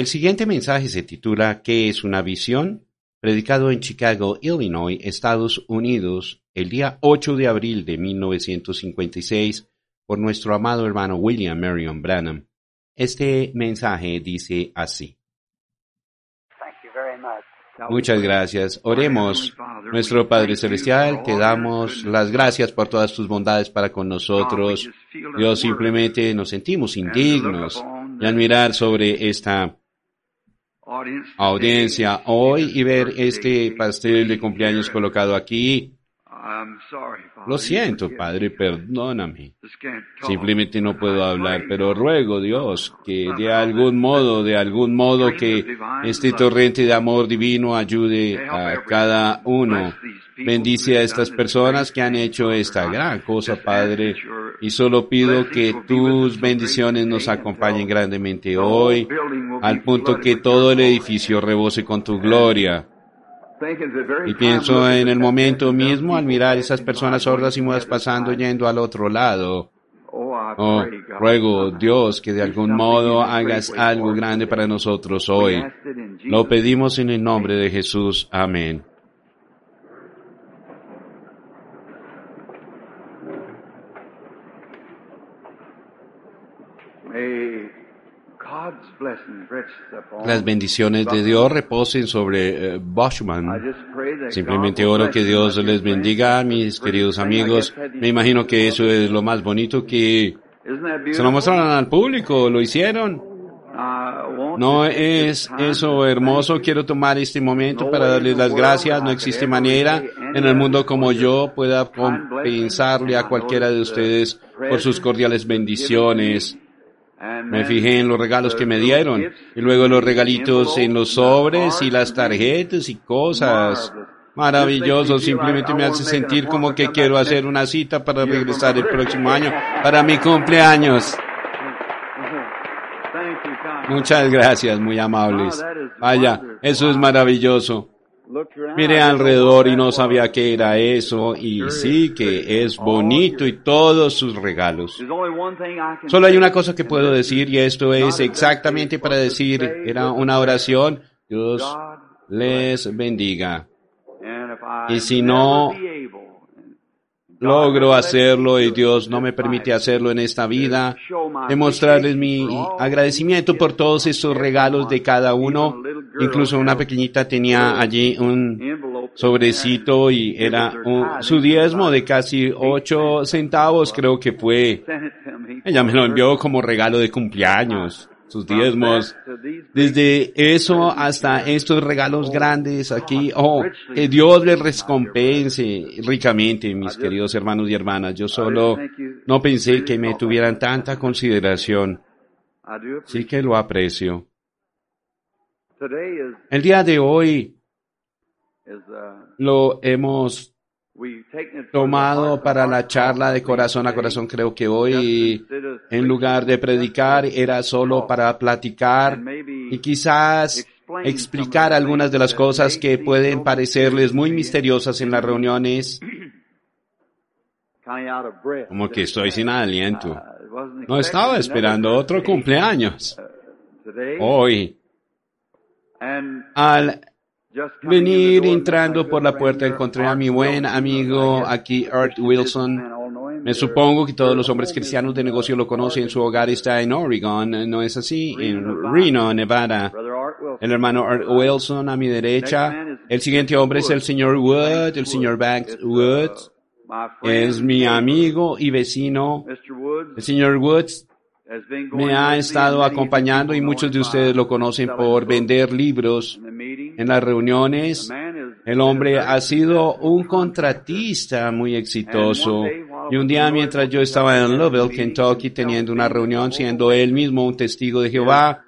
El siguiente mensaje se titula ¿Qué es una visión? Predicado en Chicago, Illinois, Estados Unidos, el día 8 de abril de 1956 por nuestro amado hermano William Marion Branham. Este mensaje dice así. Muchas gracias. Oremos. Nuestro Padre Celestial, te damos las gracias por todas tus bondades para con nosotros. Dios, simplemente nos sentimos indignos de admirar sobre esta audiencia hoy y ver este pastel de cumpleaños colocado aquí lo siento, Padre, perdóname. Simplemente no puedo hablar, pero ruego, Dios, que de algún modo, de algún modo que este torrente de amor divino ayude a cada uno. Bendice a estas personas que han hecho esta gran cosa, Padre, y solo pido que tus bendiciones nos acompañen grandemente hoy, al punto que todo el edificio rebose con tu gloria. Y pienso en el momento mismo al mirar esas personas sordas y mudas pasando yendo al otro lado. Oh, ruego, Dios, que de algún modo hagas algo grande para nosotros hoy. Lo pedimos en el nombre de Jesús. Amén. Las bendiciones de Dios reposen sobre eh, Simplemente oro que Dios les bendiga, mis queridos amigos. Me imagino que eso es lo más bonito que se lo mostraron al público, lo hicieron. No es eso hermoso. Quiero tomar este momento para darles las gracias. No existe manera en el mundo como yo pueda compensarle a cualquiera de ustedes por sus cordiales bendiciones. Me fijé en los regalos que me dieron y luego los regalitos en los sobres y las tarjetas y cosas. Maravilloso, simplemente me hace sentir como que quiero hacer una cita para regresar el próximo año para mi cumpleaños. Muchas gracias, muy amables. Vaya, eso es maravilloso. Miré alrededor y no sabía qué era eso, y sí que es bonito y todos sus regalos. Solo hay una cosa que puedo decir, y esto es exactamente para decir, era una oración, Dios les bendiga. Y si no logro hacerlo y Dios no me permite hacerlo en esta vida, demostrarles mi agradecimiento por todos esos regalos de cada uno. Incluso una pequeñita tenía allí un sobrecito y era su diezmo de casi ocho centavos, creo que fue. Ella me lo envió como regalo de cumpleaños sus diezmos, desde eso hasta estos regalos grandes aquí. Oh, que Dios les recompense ricamente, mis queridos hermanos y hermanas. Yo solo no pensé que me tuvieran tanta consideración. Sí que lo aprecio. El día de hoy lo hemos tomado para la charla de corazón a corazón. Creo que hoy, en lugar de predicar, era solo para platicar y quizás explicar algunas de las cosas que pueden parecerles muy misteriosas en las reuniones. Como que estoy sin aliento. No estaba esperando otro cumpleaños. Hoy, al venir entrando por la puerta encontré a mi buen amigo aquí, Art Wilson. Me supongo que todos los hombres cristianos de negocio lo conocen. Su hogar está en Oregon, ¿no es así? En Reno, Nevada. El hermano Art Wilson a mi derecha. El siguiente hombre es el señor Wood, el señor Banks Wood. Es mi amigo y vecino. El señor Woods me ha estado acompañando y muchos de ustedes lo conocen por vender libros en las reuniones. El hombre ha sido un contratista muy exitoso. Y un día mientras yo estaba en Louisville, Kentucky, teniendo una reunión, siendo él mismo un testigo de Jehová,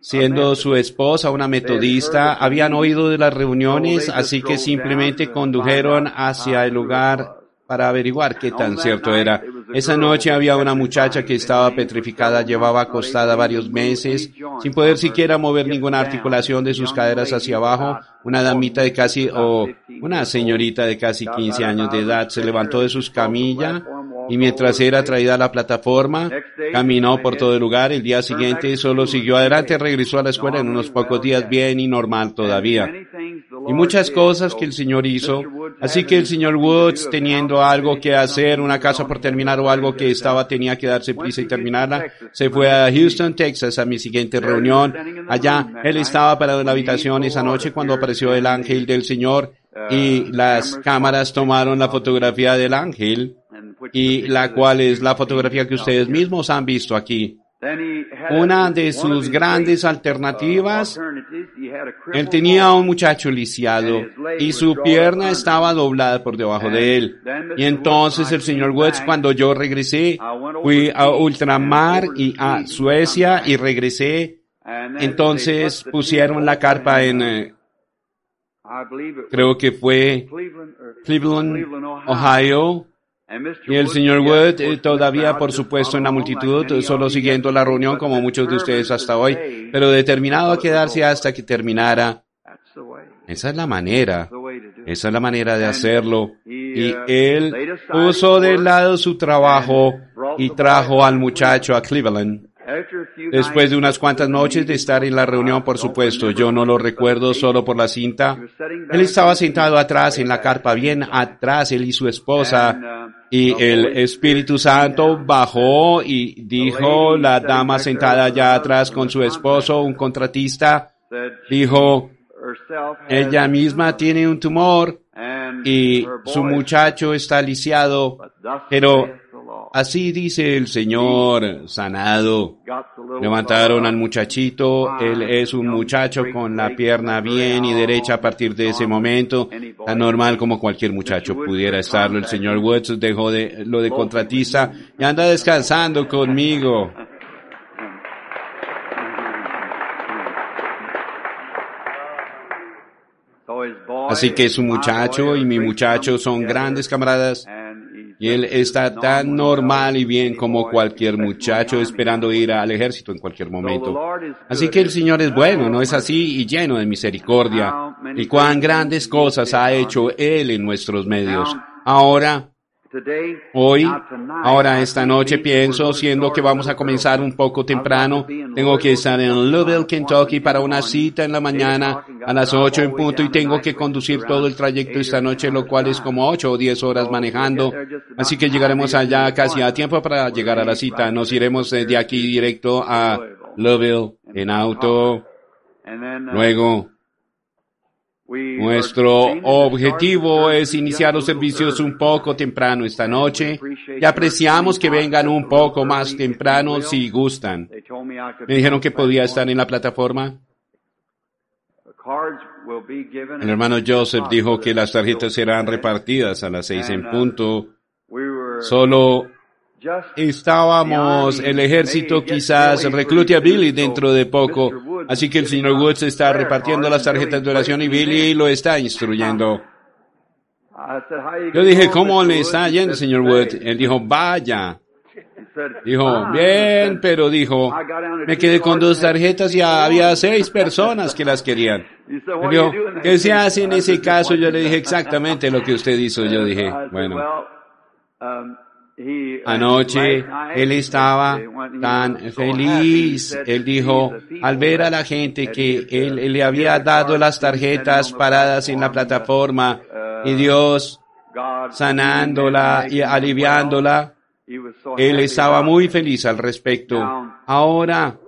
siendo su esposa una metodista, habían oído de las reuniones, así que simplemente condujeron hacia el lugar para averiguar qué tan cierto era. Esa noche había una muchacha que estaba petrificada, llevaba acostada varios meses, sin poder siquiera mover ninguna articulación de sus caderas hacia abajo. Una damita de casi, o una señorita de casi 15 años de edad se levantó de sus camillas Y mientras era traída a la plataforma, caminó por todo el lugar. El día siguiente solo siguió adelante, regresó a la escuela en unos pocos días bien y normal todavía. Y muchas cosas que el Señor hizo. Así que el señor Woods, teniendo algo que hacer, una casa por terminar o algo que estaba, tenía que darse prisa y terminarla, se fue a Houston, Texas, a mi siguiente reunión. Allá, él estaba parado en la habitación esa noche cuando apareció el ángel del Señor y las cámaras tomaron la fotografía del ángel y la cual es la fotografía que ustedes mismos han visto aquí. Una de sus grandes alternativas, él tenía un muchacho lisiado y su pierna estaba doblada por debajo de él. Y entonces el señor Woods, cuando yo regresé, fui a ultramar y a Suecia y regresé. Entonces pusieron la carpa en, eh, creo que fue Cleveland, Ohio, y el señor Wood eh, todavía, por supuesto, en la multitud, solo siguiendo la reunión como muchos de ustedes hasta hoy, pero determinado a quedarse hasta que terminara. Esa es la manera, esa es la manera de hacerlo. Y él puso de lado su trabajo y trajo al muchacho a Cleveland. Después de unas cuantas noches de estar en la reunión, por supuesto, yo no lo recuerdo solo por la cinta. Él estaba sentado atrás en la carpa, bien atrás, él y su esposa, y el Espíritu Santo bajó y dijo, la dama sentada allá atrás con su esposo, un contratista, dijo, ella misma tiene un tumor y su muchacho está lisiado, pero Así dice el Señor, sanado. Levantaron al muchachito, él es un muchacho con la pierna bien y derecha a partir de ese momento, tan normal como cualquier muchacho pudiera estarlo. El señor Woods dejó de, lo de contratista y anda descansando conmigo. Así que su muchacho y mi muchacho son grandes camaradas y él está tan normal y bien como cualquier muchacho esperando ir al ejército en cualquier momento. Así que el Señor es bueno, ¿no es así? Y lleno de misericordia. Y cuán grandes cosas ha hecho Él en nuestros medios. Ahora, Hoy, ahora esta noche pienso, siendo que vamos a comenzar un poco temprano, tengo que estar en Louisville, Kentucky para una cita en la mañana a las 8 en punto y tengo que conducir todo el trayecto esta noche, lo cual es como 8 o 10 horas manejando. Así que llegaremos allá casi a tiempo para llegar a la cita. Nos iremos de aquí directo a Louisville en auto. Luego, nuestro objetivo es iniciar los servicios un poco temprano esta noche y apreciamos que vengan un poco más temprano si gustan. Me dijeron que podía estar en la plataforma. El hermano Joseph dijo que las tarjetas serán repartidas a las seis en punto. Solo estábamos, el ejército quizás reclute a Billy dentro de poco, así que el señor Woods está repartiendo las tarjetas de oración y Billy lo está instruyendo. Yo dije, ¿cómo le está yendo, señor Woods? Él dijo, vaya. Dijo, bien, pero dijo, me quedé con dos tarjetas y había seis personas que las querían. dijo, ¿qué se hace en ese caso? Yo le dije exactamente lo que usted hizo. Yo dije, bueno. Anoche él estaba tan feliz. Él dijo, al ver a la gente que él, le había dado las tarjetas paradas en la plataforma y Dios sanándola y aliviándola, él estaba muy feliz al respecto. Ahora,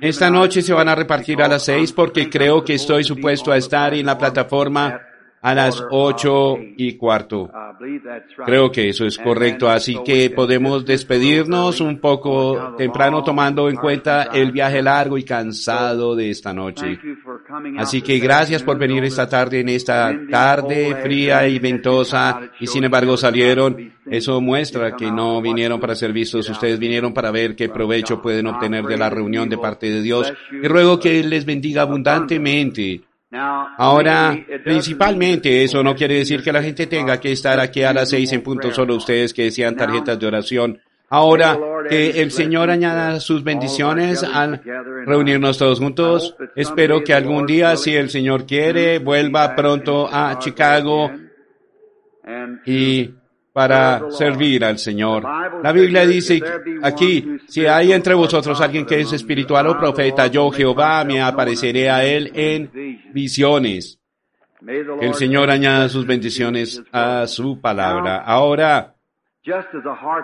esta noche se van a repartir a las seis porque creo que estoy supuesto a estar en la plataforma a las ocho y cuarto. Creo que eso es correcto, así que podemos despedirnos un poco temprano tomando en cuenta el viaje largo y cansado de esta noche. Así que gracias por venir esta tarde en esta tarde fría y ventosa. Y sin embargo salieron. Eso muestra que no vinieron para ser vistos, ustedes vinieron para ver qué provecho pueden obtener de la reunión de parte de Dios. Y ruego que Él les bendiga abundantemente Ahora, principalmente eso no quiere decir que la gente tenga que estar aquí a las seis en punto, solo ustedes que decían tarjetas de oración. Ahora, que el Señor añada sus bendiciones al reunirnos todos juntos. Espero que algún día, si el Señor quiere, vuelva pronto a Chicago y para servir al Señor. La Biblia dice aquí, si hay entre vosotros alguien que es espiritual o profeta, yo Jehová me apareceré a él en visiones. Que el Señor añada sus bendiciones a su palabra. Ahora,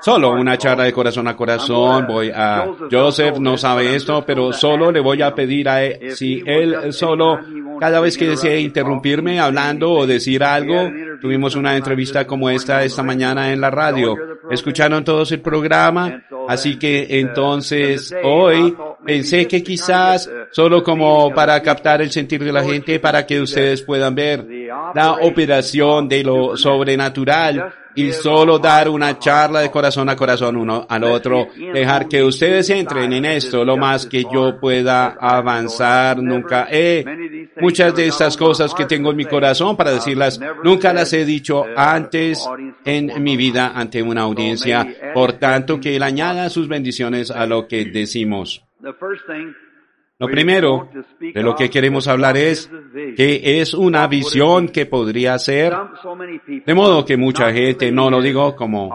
Solo una charla de corazón a corazón. Voy a Joseph no sabe esto, pero solo le voy a pedir a él si él solo cada vez que desee interrumpirme hablando o decir algo. Tuvimos una entrevista como esta esta mañana en la radio. Escucharon todos el programa, así que entonces hoy pensé que quizás solo como para captar el sentir de la gente para que ustedes puedan ver la operación de lo sobrenatural y solo dar una charla de corazón a corazón uno al otro, dejar que ustedes entren en esto lo más que yo pueda avanzar. Nunca. he, muchas de estas cosas que tengo en mi corazón para decirlas, nunca las he dicho antes en mi vida ante una audiencia. Por tanto, que él añada sus bendiciones a lo que decimos. Lo primero de lo que queremos hablar es que es una visión que podría ser, de modo que mucha gente, no lo digo como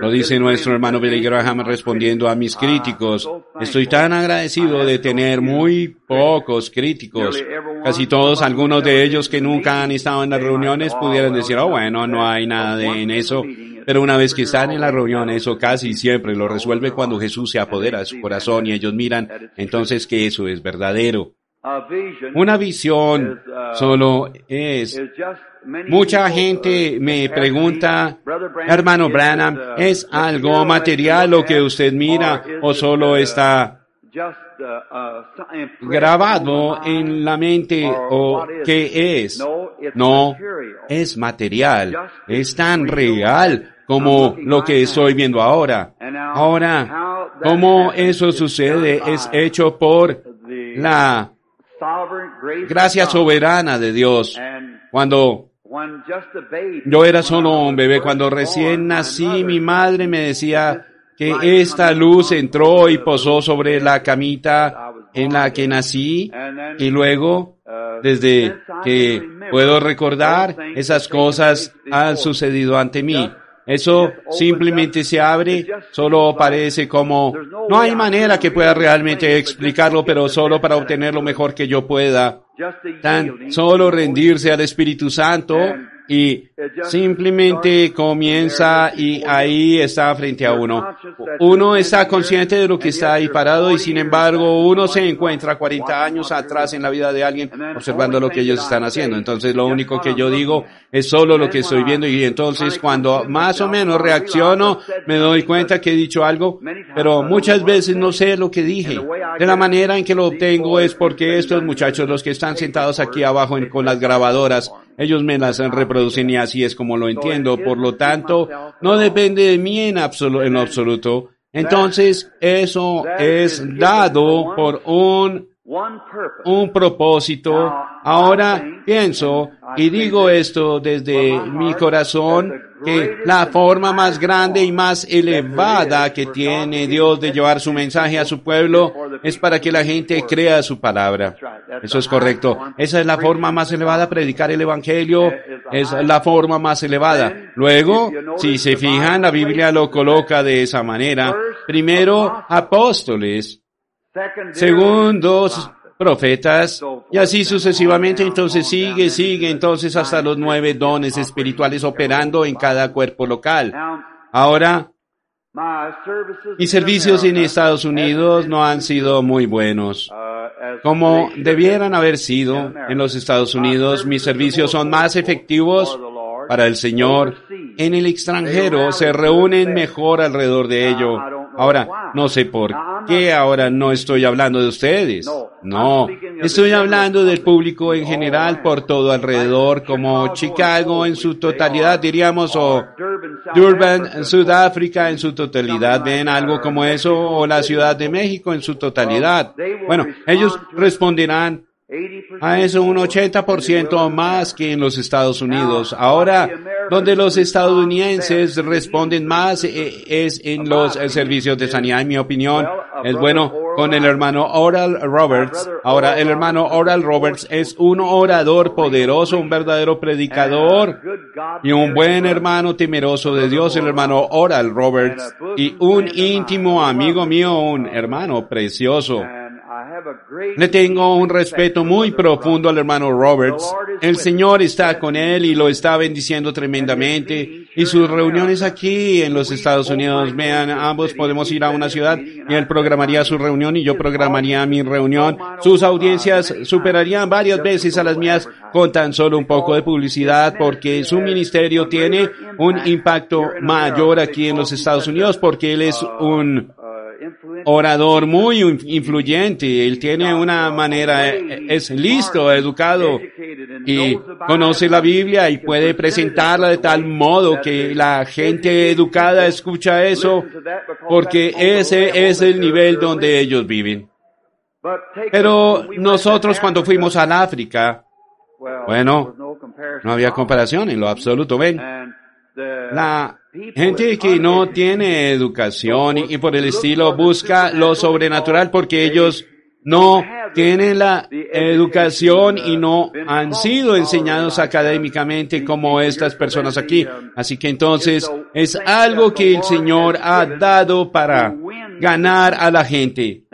lo dice nuestro hermano Billy Graham respondiendo a mis críticos, estoy tan agradecido de tener muy pocos críticos, casi todos, algunos de ellos que nunca han estado en las reuniones pudieran decir, oh bueno, no hay nada en eso, pero una vez que están en la reunión, eso casi siempre lo resuelve cuando Jesús se apodera de su corazón y ellos miran entonces que eso es verdadero. Una visión solo es... Mucha gente me pregunta, hermano Branham, ¿es algo material lo que usted mira o solo está grabado en la mente o qué es? No, es material, es tan real. como lo que estoy viendo ahora. Ahora, cómo eso sucede es hecho por la gracia soberana de Dios. Cuando yo era solo un bebé, cuando recién nací, mi madre me decía que esta luz entró y posó sobre la camita en la que nací y luego, desde que puedo recordar, esas cosas han sucedido ante mí. Eso simplemente se abre, solo parece como, no hay manera que pueda realmente explicarlo, pero solo para obtener lo mejor que yo pueda. Tan solo rendirse al Espíritu Santo y simplemente comienza y ahí está frente a uno. Uno está consciente de lo que está ahí parado y sin embargo uno se encuentra 40 años atrás en la vida de alguien observando lo que ellos están haciendo. Entonces lo único que yo digo es solo lo que estoy viendo y entonces cuando más o menos reacciono me doy cuenta que he dicho algo, pero muchas veces no sé lo que dije. De la manera en que lo obtengo es porque estos muchachos, los que están sentados aquí abajo con las grabadoras, ellos me las reproducen y así es como lo entiendo. Por lo tanto, no depende de mí en, absoluto, en absoluto. Entonces, eso es dado por un, un propósito. Ahora pienso y digo esto desde mi corazón que la forma más grande y más elevada que tiene Dios de llevar su mensaje a su pueblo es para que la gente crea su palabra. Eso es correcto. Esa es la forma más elevada, predicar el Evangelio es la forma más elevada. Luego, si se fijan, la Biblia lo coloca de esa manera. Primero, apóstoles. Segundos, profetas, y así sucesivamente, entonces sigue, sigue, entonces hasta los nueve dones espirituales operando en cada cuerpo local. Ahora, mis servicios en Estados Unidos no han sido muy buenos. Como debieran haber sido en los Estados Unidos, mis servicios son más efectivos para el Señor. En el extranjero se reúnen mejor alrededor de ello. Ahora, no sé por qué ahora no estoy hablando de ustedes. No, estoy hablando del público en general por todo alrededor, como Chicago en su totalidad, diríamos, o Durban, Sudáfrica en su totalidad. ¿Ven algo como eso? O la Ciudad de México en su totalidad. Bueno, ellos responderán a eso un 80% más que en los Estados Unidos. Ahora, donde los estadounidenses responden más eh, es en los servicios de sanidad, en mi opinión. Es bueno, con el hermano Oral Roberts. Ahora, el hermano Oral Roberts es un orador poderoso, un verdadero predicador y un buen hermano temeroso de Dios, el hermano Oral Roberts, y un íntimo amigo mío, un hermano precioso. Le tengo un respeto muy profundo al hermano Roberts. El Señor está con él y lo está bendiciendo tremendamente. Y sus reuniones aquí en los Estados Unidos, vean, ambos podemos ir a una ciudad y él programaría su reunión y yo programaría mi reunión. Sus audiencias superarían varias veces a las mías con tan solo un poco de publicidad porque su ministerio tiene un impacto mayor aquí en los Estados Unidos porque él es un orador muy influyente. Él tiene una manera, es listo, educado y conoce la Biblia y puede presentarla de tal modo que la gente educada escucha eso porque ese es el nivel donde ellos viven. Pero nosotros cuando fuimos al África, bueno, no había comparación en lo absoluto, ven. La gente que no tiene educación y, por el estilo busca lo sobrenatural porque ellos no tienen la educación y no han sido enseñados académicamente como estas personas aquí. Así que entonces es algo que el Señor ha dado para ganar a la gente.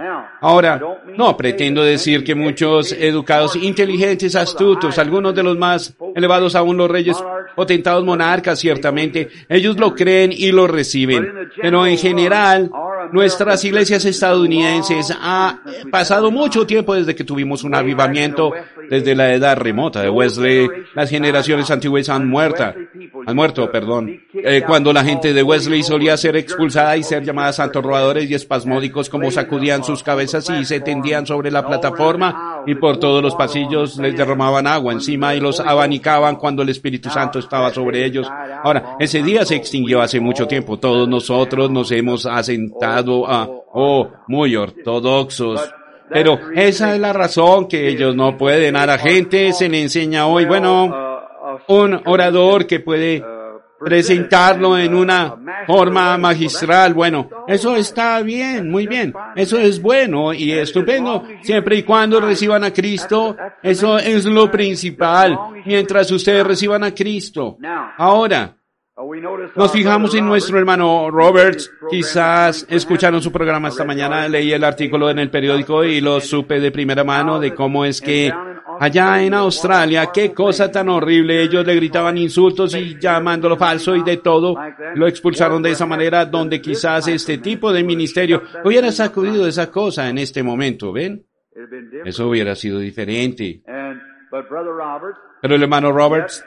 Ahora, no pretendo decir que muchos educados, inteligentes, astutos, algunos de los más elevados aún los reyes potentados monarcas, ciertamente, ellos lo creen y lo reciben. Pero en general, nuestras iglesias estadounidenses ha pasado mucho tiempo desde que tuvimos un avivamiento, desde la edad remota de Wesley, las generaciones antiguas han muerto, han muerto, perdón. Eh, cuando la gente de Wesley solía ser expulsada y ser llamada santos robadores y espasmódicos como sacudían sus cabezas y se tendían sobre la plataforma y por todos los pasillos les derramaban agua encima y los abanicaban cuando el Espíritu Santo estaba sobre ellos. Ahora, ese día se extinguió hace mucho tiempo. Todos nosotros nos hemos asentado a, oh, muy ortodoxos. Pero esa es la razón que ellos no pueden. A la gente se le enseña hoy, bueno, un orador que puede presentarlo en una forma magistral. Bueno, eso está bien, muy bien. Eso es bueno y estupendo, siempre y cuando reciban a Cristo. Eso es lo principal, mientras ustedes reciban a Cristo. Ahora, nos fijamos en nuestro hermano Roberts. Quizás escucharon su programa esta mañana, leí el artículo en el periódico y lo supe de primera mano de cómo es que allá en Australia, qué cosa tan horrible, ellos le gritaban insultos y llamándolo falso y de todo, lo expulsaron de esa manera donde quizás este tipo de ministerio hubiera sacudido esa cosa en este momento, ¿ven? Eso hubiera sido diferente. Pero el hermano Roberts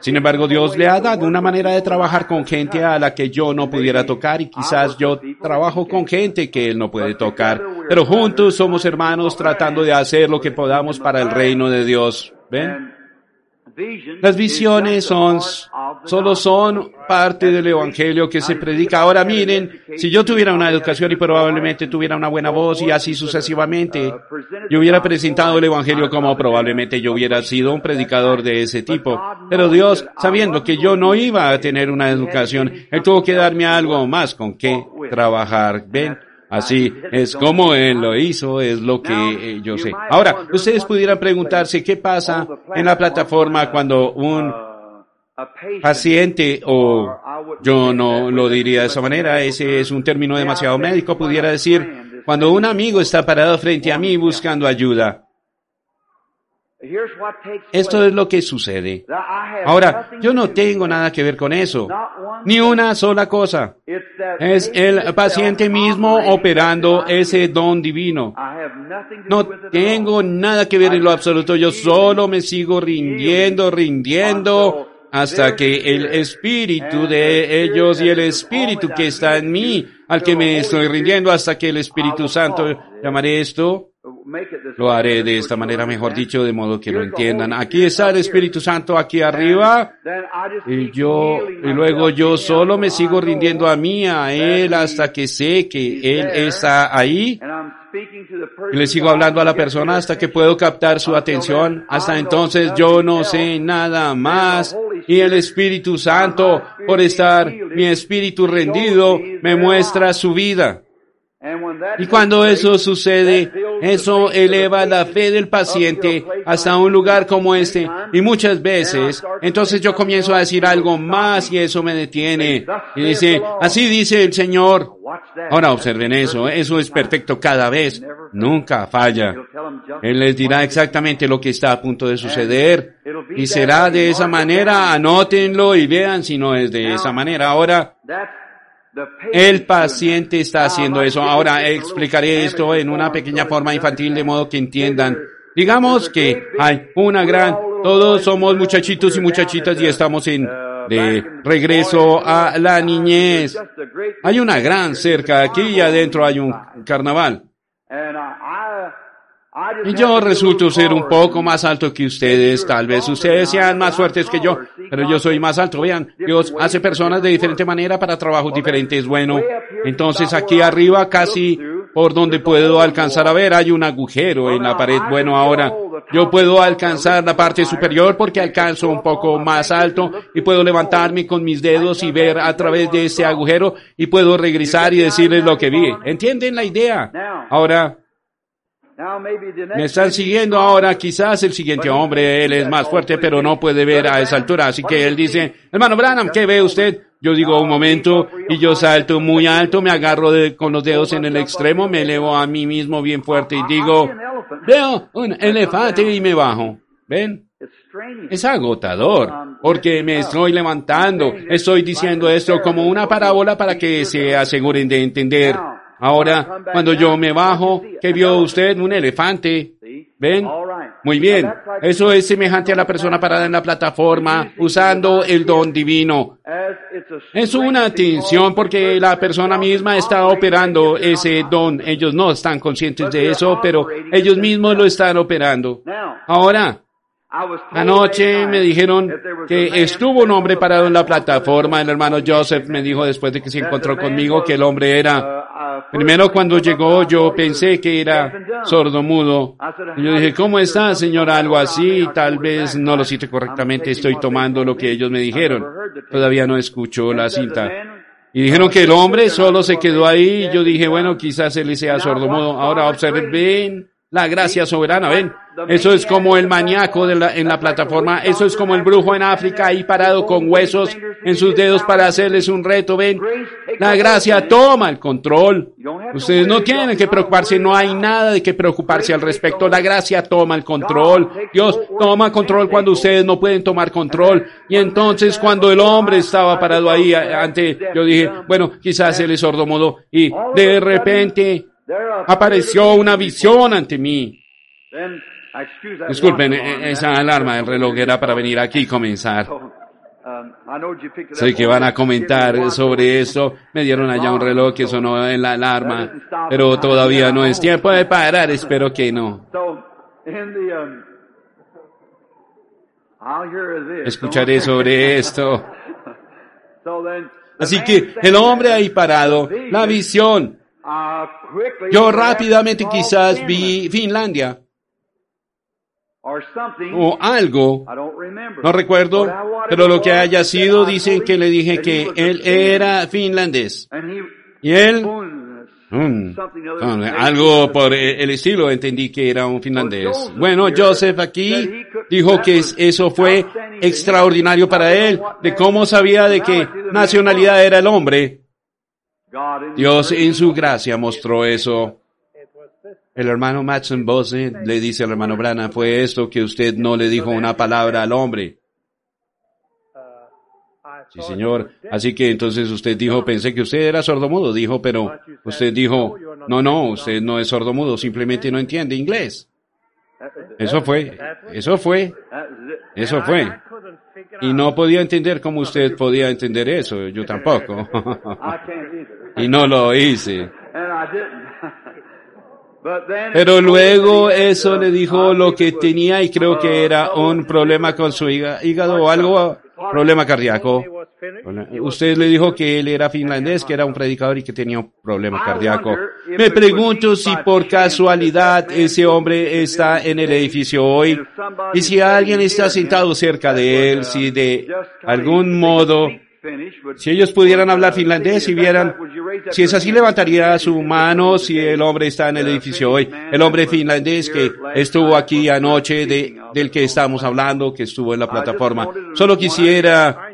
sin embargo, Dios le ha dado una manera de trabajar con gente a la que yo no pudiera tocar y quizás yo trabajo con gente que él no puede tocar. Pero juntos somos hermanos tratando de hacer lo que podamos para el reino de Dios. ¿Ven? Las visiones son, solo son parte del evangelio que se predica. Ahora miren, si yo tuviera una educación y probablemente tuviera una buena voz y así sucesivamente, yo hubiera presentado el evangelio como probablemente yo hubiera sido un predicador de ese tipo. Pero Dios, sabiendo que yo no iba a tener una educación, Él tuvo que darme algo más con qué trabajar. ¿Ven? Así es como Él lo hizo, es lo que eh, yo sé. Ahora, ustedes pudieran preguntarse qué pasa en la plataforma cuando un paciente, o yo no lo diría de esa manera, ese es un término demasiado médico, pudiera decir, cuando un amigo está parado frente a mí buscando ayuda. Esto es lo que sucede. Ahora, yo no tengo nada que ver con eso. Ni una sola cosa. Es el paciente mismo operando ese don divino. No tengo nada que ver en lo absoluto. Yo solo me sigo rindiendo, rindiendo hasta que el espíritu de ellos y el espíritu que está en mí, al que me estoy rindiendo hasta que el Espíritu Santo, llamaré esto, lo haré de esta manera, mejor dicho, de modo que lo entiendan. Aquí está el Espíritu Santo aquí arriba y yo, y luego yo solo me sigo rindiendo a mí, a Él, hasta que sé que Él está ahí. Y le sigo hablando a la persona hasta que puedo captar su atención. Hasta entonces yo no sé nada más. Y el Espíritu Santo, por estar mi espíritu rendido, me muestra su vida. Y cuando eso sucede, eso eleva la fe del paciente hasta un lugar como este. Y muchas veces, entonces yo comienzo a decir algo más y eso me detiene. Y dice, así dice el Señor. Ahora observen eso, eso es perfecto cada vez. Nunca falla. Él les dirá exactamente lo que está a punto de suceder. Y será de esa manera, anótenlo y vean si no es de esa manera. Ahora, el paciente está haciendo eso. Ahora explicaré esto en una pequeña forma infantil de modo que entiendan. Digamos que hay una gran, todos somos muchachitos y muchachitas y estamos en de regreso a la niñez. Hay una gran cerca aquí y adentro hay un carnaval. Y yo resulto ser un poco más alto que ustedes. Tal vez ustedes sean más fuertes que yo, pero yo soy más alto. Vean, Dios hace personas de diferente manera para trabajos diferentes. Bueno, entonces aquí arriba, casi por donde puedo alcanzar a ver, hay un agujero en la pared. Bueno, ahora yo puedo alcanzar la parte superior porque alcanzo un poco más alto y puedo levantarme con mis dedos y ver a través de ese agujero y puedo regresar y decirles lo que vi. ¿Entienden la idea? Ahora, me están siguiendo ahora, quizás el siguiente hombre, él es más fuerte, pero no puede ver a esa altura. Así que él dice, hermano Branham, ¿qué ve usted? Yo digo un momento y yo salto muy alto, me agarro con los dedos en el extremo, me elevo a mí mismo bien fuerte y digo, veo un elefante y me bajo. ¿Ven? Es agotador, porque me estoy levantando, estoy diciendo esto como una parábola para que se aseguren de entender. Ahora, cuando yo me bajo, ¿qué vio usted? Un elefante. ¿Ven? Muy bien. Eso es semejante a la persona parada en la plataforma usando el don divino. Es una atención porque la persona misma está operando ese don. Ellos no están conscientes de eso, pero ellos mismos lo están operando. Ahora, Anoche me dijeron que estuvo un hombre parado en la plataforma. El hermano Joseph me dijo después de que se encontró conmigo que el hombre era Primero cuando llegó yo pensé que era sordomudo. Yo dije, ¿cómo está, señor? Algo así, tal vez no lo cite correctamente, estoy tomando lo que ellos me dijeron. Todavía no escucho la cinta. Y dijeron que el hombre solo se quedó ahí. Yo dije, bueno, quizás él sea sordomudo. Ahora observen la gracia soberana, ven. Eso es como el maníaco de la, en la plataforma. Eso es como el brujo en África ahí parado con huesos en sus dedos para hacerles un reto, ven. La gracia toma el control. Ustedes no tienen que preocuparse, no hay nada de que preocuparse al respecto. La gracia toma el control. Dios toma control cuando ustedes no pueden tomar control. Y entonces cuando el hombre estaba parado ahí ante, yo dije, bueno, quizás él es sordomudo. Y de repente apareció una visión ante mí. Disculpen, esa alarma del reloj era para venir aquí y comenzar. Sé que van a comentar sobre eso. Me dieron allá un reloj que sonó en la alarma, pero todavía no es tiempo de parar. Espero que no. Escucharé sobre esto. Así que el hombre ahí parado, la visión, yo rápidamente quizás vi Finlandia. O algo, no recuerdo, pero lo que haya sido, dicen que le dije que él era finlandés. Y él, mm, algo por el estilo, entendí que era un finlandés. Bueno, Joseph aquí dijo que eso fue extraordinario para él, de cómo sabía de qué nacionalidad era el hombre. Dios en su gracia mostró eso. El hermano Matson Bose le dice al hermano Brana, fue esto que usted no le dijo una palabra al hombre. Sí, señor. Así que entonces usted dijo, pensé que usted era sordomudo. Dijo, pero usted dijo, no, no, usted no es sordomudo, simplemente no entiende inglés. Eso fue, eso fue, eso fue. Y no podía entender cómo usted podía entender eso, yo tampoco. y no lo hice. Pero luego eso le dijo lo que tenía y creo que era un problema con su hígado o algo, problema cardíaco. Usted le dijo que él era finlandés, que era un predicador y que tenía un problema cardíaco. Me pregunto si por casualidad ese hombre está en el edificio hoy y si alguien está sentado cerca de él, si de algún modo Si ellos pudieran hablar finlandés y vieran, si es así, levantaría su mano si el hombre está en el edificio hoy. El hombre finlandés que estuvo aquí anoche, de, del que estamos hablando, que estuvo en la plataforma. Solo quisiera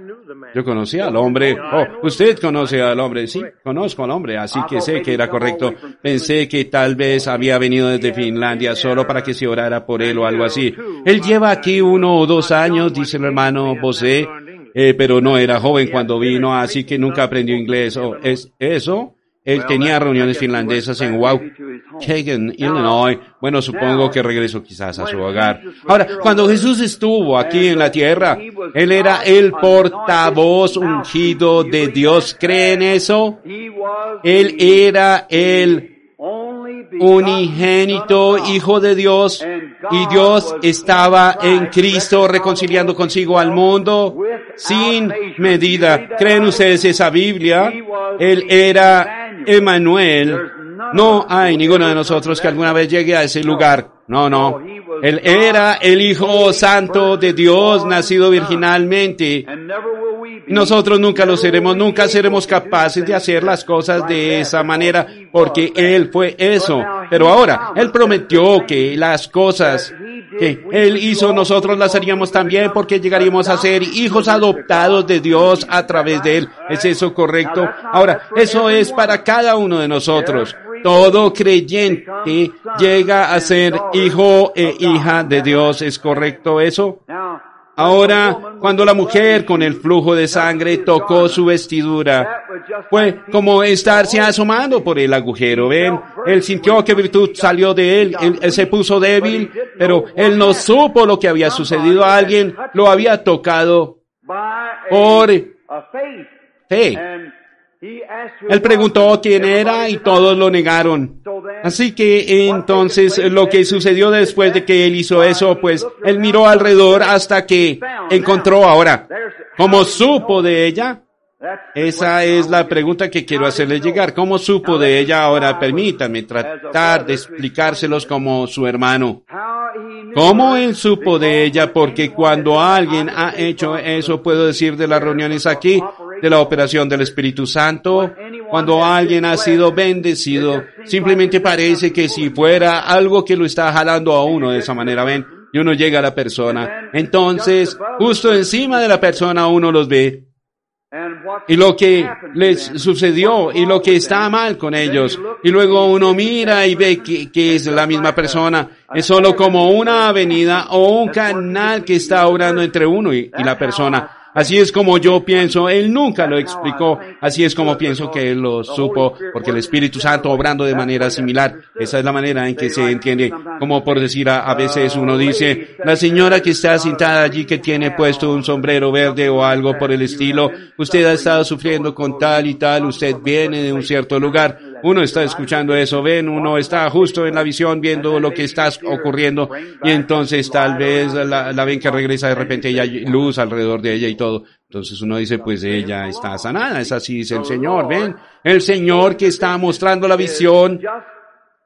yo conocía al hombre. Oh, usted conoce al hombre. Sí, conozco al hombre, así que sé que era correcto. Pensé que tal vez había venido desde Finlandia solo para que se orara por él o algo así. Él lleva aquí uno o dos años, dice el hermano Bosé, eh, pero no era joven cuando vino, así que nunca aprendió inglés. Oh, ¿Es eso? Él tenía reuniones finlandesas en Waukegan, Illinois. Bueno, supongo que regresó quizás a su hogar. Ahora, cuando Jesús estuvo aquí en la tierra, Él era el portavoz ungido de Dios. ¿Creen eso? Él era el unigénito Hijo de Dios y Dios estaba en Cristo reconciliando consigo al mundo sin medida. ¿Creen ustedes esa Biblia? Él era Emanuel. No hay ninguno de nosotros que alguna vez llegue a ese lugar. No, no. Él era el Hijo Santo de Dios, nacido virginalmente. Nosotros nunca lo seremos, nunca seremos capaces de hacer las cosas de esa manera, porque Él fue eso. Pero ahora, Él prometió que las cosas que Él hizo, nosotros las haríamos también, porque llegaríamos a ser hijos adoptados de Dios a través de Él. ¿Es eso correcto? Ahora, eso es para cada uno de nosotros. Todo creyente llega a ser hijo e hija de Dios. ¿Es correcto eso? Ahora, cuando la mujer con el flujo de sangre tocó su vestidura, fue como estarse asomando por el agujero. Ven, él sintió que virtud salió de él, él, se puso débil, pero él no supo lo que había sucedido a alguien, lo había tocado por fe. Él preguntó quién era y todos lo negaron. Así que entonces lo que sucedió después de que él hizo eso, pues él miró alrededor hasta que encontró ahora, ¿cómo supo de ella? Esa es la pregunta que quiero hacerle llegar. ¿Cómo supo de ella ahora? Permítame tratar de explicárselos como su hermano. ¿Cómo él supo de ella? Porque cuando alguien ha hecho eso, puedo decir de las reuniones aquí, de la operación del Espíritu Santo, cuando alguien ha sido bendecido, simplemente parece que si fuera algo que lo está jalando a uno de esa manera, ven, y uno llega a la persona. Entonces, justo encima de la persona uno los ve. Y lo que les sucedió y lo que está mal con ellos. Y luego uno mira y ve que, es la misma persona. Es solo como una avenida o un canal que está obrando entre uno y la persona. Así es como yo pienso, Él nunca lo explicó, así es como pienso que Él lo supo, porque el Espíritu Santo obrando de manera similar, esa es la manera en que se entiende, como por decir a, a veces uno dice, la señora que está sentada allí que tiene puesto un sombrero verde o algo por el estilo, usted ha estado sufriendo con tal y tal, usted viene de un cierto lugar, uno está escuchando eso, ven, uno está justo en la visión viendo lo que está ocurriendo y entonces tal vez la, la ven que regresa de repente y hay luz alrededor de ella y todo. Entonces uno dice, pues ella está sanada, es así, dice el Señor, ven, el Señor que está mostrando la visión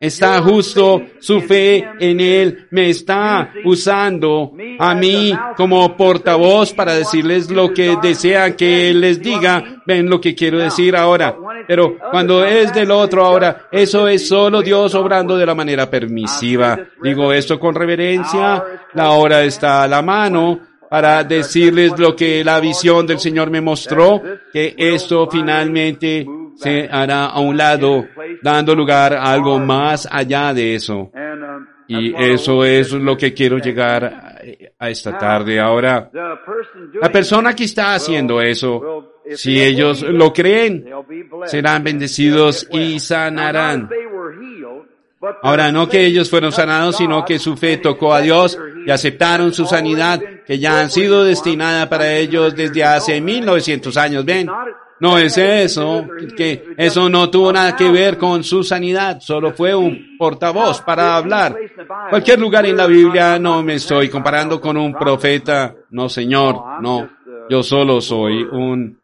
Está justo su fe en Él, me está usando a mí como portavoz para decirles lo que desea que Él les diga. Ven lo que quiero decir ahora. Pero cuando es del otro ahora, eso es solo Dios obrando de la manera permisiva. Digo esto con reverencia. La hora está a la mano para decirles lo que la visión del Señor me mostró, que esto finalmente se hará a un lado, dando lugar a algo más allá de eso. Y eso es lo que quiero llegar a esta tarde. Ahora, la persona que está haciendo eso, si ellos lo creen, serán bendecidos y sanarán. Ahora, no que ellos fueron sanados, sino que su fe tocó a Dios y aceptaron su sanidad, que ya han sido destinada para ellos desde hace 1900 años. Ven, no es eso, que eso no tuvo nada que ver con su sanidad, solo fue un portavoz para hablar. Cualquier lugar en la Biblia no me estoy comparando con un profeta, no señor, no, yo solo soy un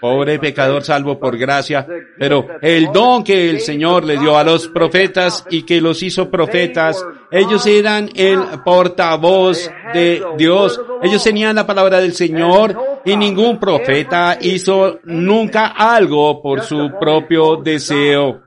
pobre pecador salvo por gracia, pero el don que el Señor le dio a los profetas y que los hizo profetas, ellos eran el portavoz de Dios, ellos tenían la palabra del Señor Y ningún profeta hizo nunca algo por su propio deseo.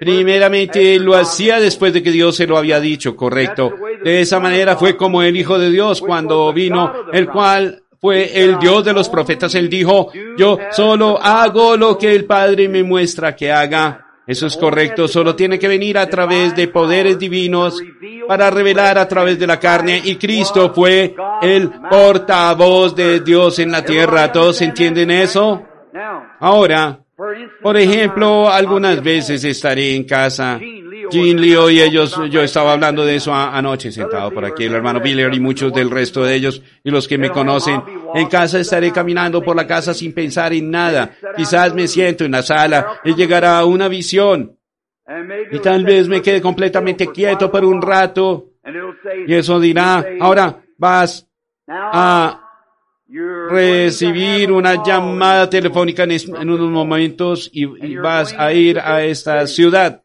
Primeramente lo hacía después de que Dios se lo había dicho, correcto. De esa manera fue como el Hijo de Dios cuando vino, el cual fue el Dios de los profetas. Él dijo, yo solo hago lo que el Padre me muestra que haga. Eso es correcto, solo tiene que venir a través de poderes divinos para revelar a través de la carne y Cristo fue el portavoz de Dios en la tierra. ¿Todos entienden eso? Ahora, por ejemplo, algunas veces estaré en casa. Jean Leo y ellos, yo estaba hablando de eso anoche sentado por aquí, el hermano Biller y muchos del resto de ellos y los que me conocen. En casa estaré caminando por la casa sin pensar en nada. Quizás me siento en la sala y llegará una visión. Y tal vez me quede completamente quieto por un rato. Y eso dirá, ahora vas a recibir una llamada telefónica en, unos momentos y, vas a ir a esta ciudad.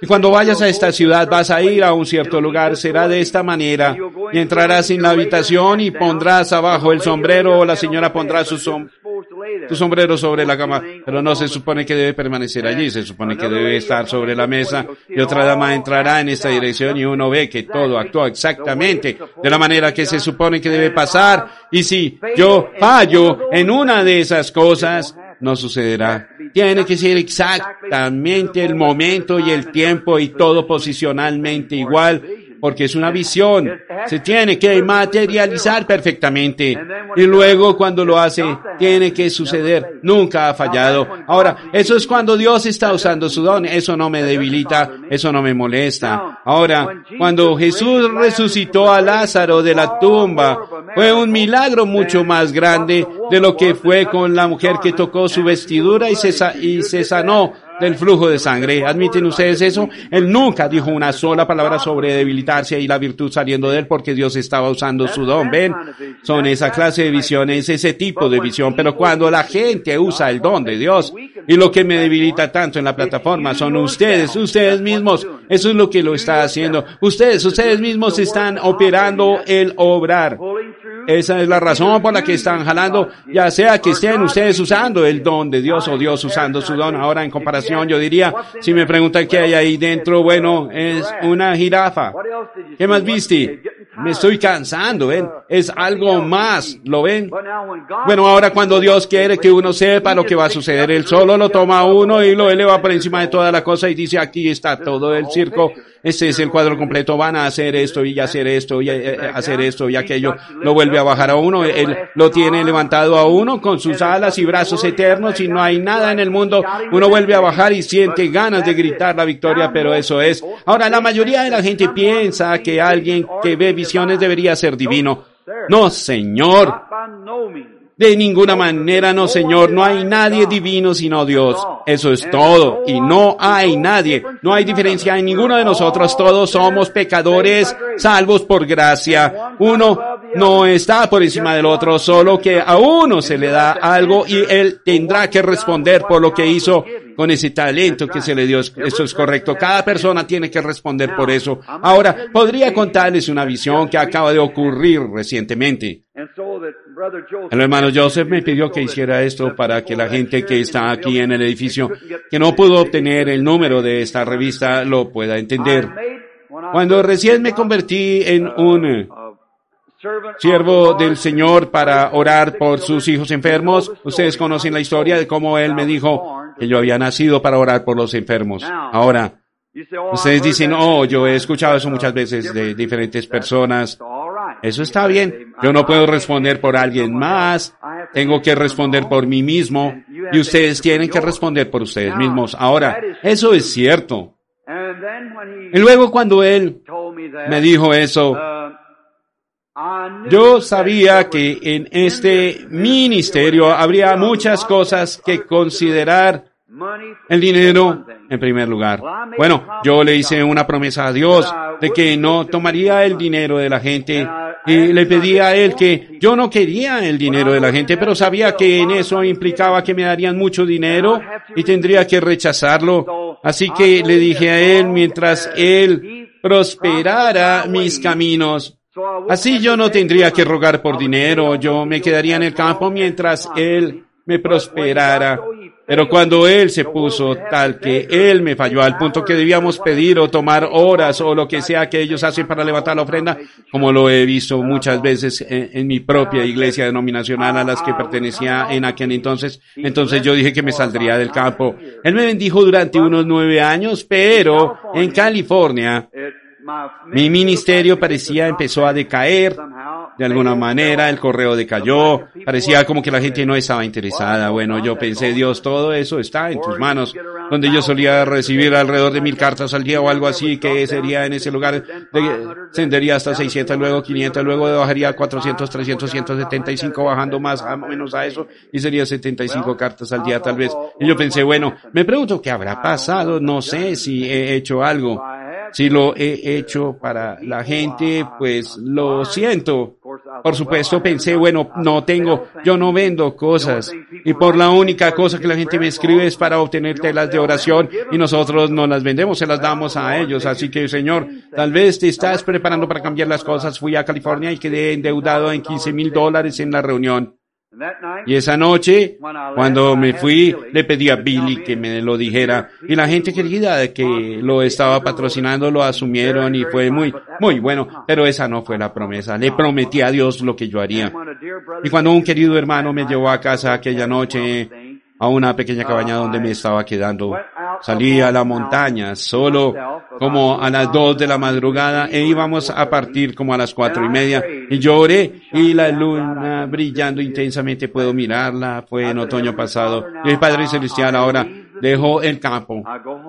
Y cuando vayas a esta ciudad vas a ir a un cierto lugar, será de esta manera, y entrarás en la habitación y pondrás abajo el sombrero o la señora pondrá su, su sombrero sobre la cama, pero no se supone que debe permanecer allí, se supone que debe estar sobre la mesa y otra dama entrará en esta dirección y uno ve que todo actúa exactamente de la manera que se supone que debe pasar. Y si yo fallo en una de esas cosas, no sucederá. Tiene que ser exactamente el momento y el tiempo y todo posicionalmente igual porque es una visión. Se tiene que materializar perfectamente. Y luego cuando lo hace, tiene que suceder. Nunca ha fallado. Ahora, eso es cuando Dios está usando su don. Eso no me debilita, eso no me molesta. Ahora, cuando Jesús resucitó a Lázaro de la tumba, fue un milagro mucho más grande de lo que fue con la mujer que tocó su vestidura y se, y se sanó del flujo de sangre. ¿Admiten ustedes eso? Él nunca dijo una sola palabra sobre debilitarse y la virtud saliendo de él porque Dios estaba usando su don. ¿Ven? Son esa clase de visiones, ese tipo de visión. Pero cuando la gente usa el don de Dios y lo que me debilita tanto en la plataforma son ustedes, ustedes mismos. Eso es lo que lo está haciendo. Ustedes, ustedes mismos están operando el obrar. Esa es la razón por la que están jalando, ya sea que estén ustedes usando el don de Dios o Dios usando su don. Ahora, en comparación, yo diría, si me preguntan qué hay ahí dentro, bueno, es una jirafa. ¿Qué más viste? Me estoy cansando, ¿ven? Es algo más, ¿lo ven? Bueno, ahora cuando Dios quiere que uno sepa lo que va a suceder, Él solo lo toma uno y lo eleva por encima de toda la cosa y dice, aquí está todo el circo este es el cuadro completo, van a hacer esto y hacer esto y eh, hacer esto y aquello. Lo vuelve a bajar a uno, él lo tiene levantado a uno con sus alas y brazos eternos y no hay nada en el mundo. Uno vuelve a bajar y siente ganas de gritar la victoria, pero eso es. Ahora, la mayoría de la gente piensa que alguien que ve visiones debería ser divino. No, Señor. De ninguna manera, no, Señor. No hay nadie divino sino Dios. Eso es todo. Y no hay nadie. No hay diferencia en ninguno de nosotros. Todos somos pecadores salvos por gracia. Uno no está por encima del otro, solo que a uno se le da algo y él tendrá que responder por lo que hizo con ese talento que se le dio. Eso es correcto. Cada persona tiene que responder por eso. Ahora, podría contarles una visión que acaba de ocurrir recientemente. El hermano Joseph me pidió que hiciera esto para que la gente que está aquí en el edificio, que no pudo obtener el número de esta revista, lo pueda entender. Cuando recién me convertí en un eh, siervo del Señor para orar por sus hijos enfermos, ustedes conocen la historia de cómo él me dijo, que yo había nacido para orar por los enfermos. Ahora, ustedes dicen, oh, yo he escuchado eso muchas veces de diferentes personas. Eso está bien. Yo no puedo responder por alguien más. Tengo que responder por mí mismo. Y ustedes tienen que responder por ustedes mismos. Ahora, eso es cierto. Y luego cuando él me dijo eso, yo sabía que en este ministerio habría muchas cosas que considerar el dinero en primer lugar. Bueno, yo le hice una promesa a Dios de que no tomaría el dinero de la gente y le pedí a él que yo no quería el dinero de la gente, pero sabía que en eso implicaba que me darían mucho dinero y tendría que rechazarlo. Así que le dije a él, mientras él prosperara mis caminos, Así yo no tendría que rogar por dinero, yo me quedaría en el campo mientras él me prosperara. Pero cuando Él se puso tal que Él me falló al punto que debíamos pedir o tomar horas o lo que sea que ellos hacen para levantar la ofrenda, como lo he visto muchas veces en, mi propia iglesia denominacional a las que pertenecía en aquel entonces, entonces yo dije que me saldría del campo. Él me bendijo durante unos nueve años, pero en California mi ministerio parecía empezó a decaer de alguna manera, el correo decayó, parecía como que la gente no estaba interesada. Bueno, yo pensé, Dios, todo eso está en tus manos, donde yo solía recibir alrededor de mil cartas al día o algo así, que sería en ese lugar, descendería hasta 600, luego 500, luego bajaría a 400, 300, 175, bajando más o menos a eso, y sería 75 cartas al día tal vez. Y yo pensé, bueno, me pregunto qué habrá pasado, no sé si he hecho algo. Si lo he hecho para la gente, pues lo siento. Por supuesto pensé, bueno, no tengo, yo no vendo cosas. Y por la única cosa que la gente me escribe es para obtener telas de oración y nosotros no las vendemos, se las damos a ellos. Así que, Señor, tal vez te estás preparando para cambiar las cosas. Fui a California y quedé endeudado en 15 mil dólares en la reunión. Y esa noche, cuando me fui, le pedí a Billy que me lo dijera. Y la gente querida que lo estaba patrocinando lo asumieron y fue muy, muy bueno. Pero esa no fue la promesa. Le prometí a Dios lo que yo haría. Y cuando un querido hermano me llevó a casa aquella noche, a una pequeña cabaña donde me estaba quedando. Salí a la montaña solo como a las dos de la madrugada e íbamos a partir como a las cuatro y media y lloré y la luna brillando intensamente puedo mirarla. Fue en otoño pasado. Y el Padre Celestial ahora dejo el campo,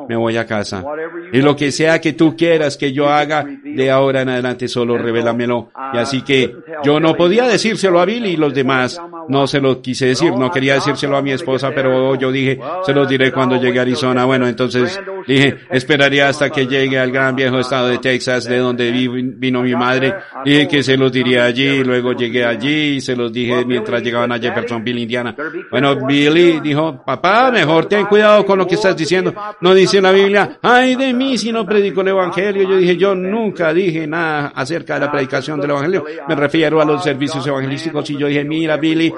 me voy a casa. Y lo que sea que tú quieras que yo haga, de ahora en adelante solo revélamelo. Y así que yo no podía decírselo a Billy y los demás. No se lo quise decir, no quería decírselo a mi esposa, pero yo dije, se lo diré cuando llegue a Arizona. Bueno, entonces dije, esperaría hasta que llegue al gran viejo estado de Texas, de donde vino mi madre, y que se los diría allí. Luego llegué allí y se los dije mientras llegaban a Jeffersonville, Indiana. Bueno, Billy dijo, papá, mejor ten cuidado con lo que estás diciendo. No dice la Biblia, ay de mí si no predico el Evangelio. Yo dije, yo nunca dije nada acerca de la predicación del Evangelio. Me refiero a los servicios evangelísticos y yo dije, mira Billy,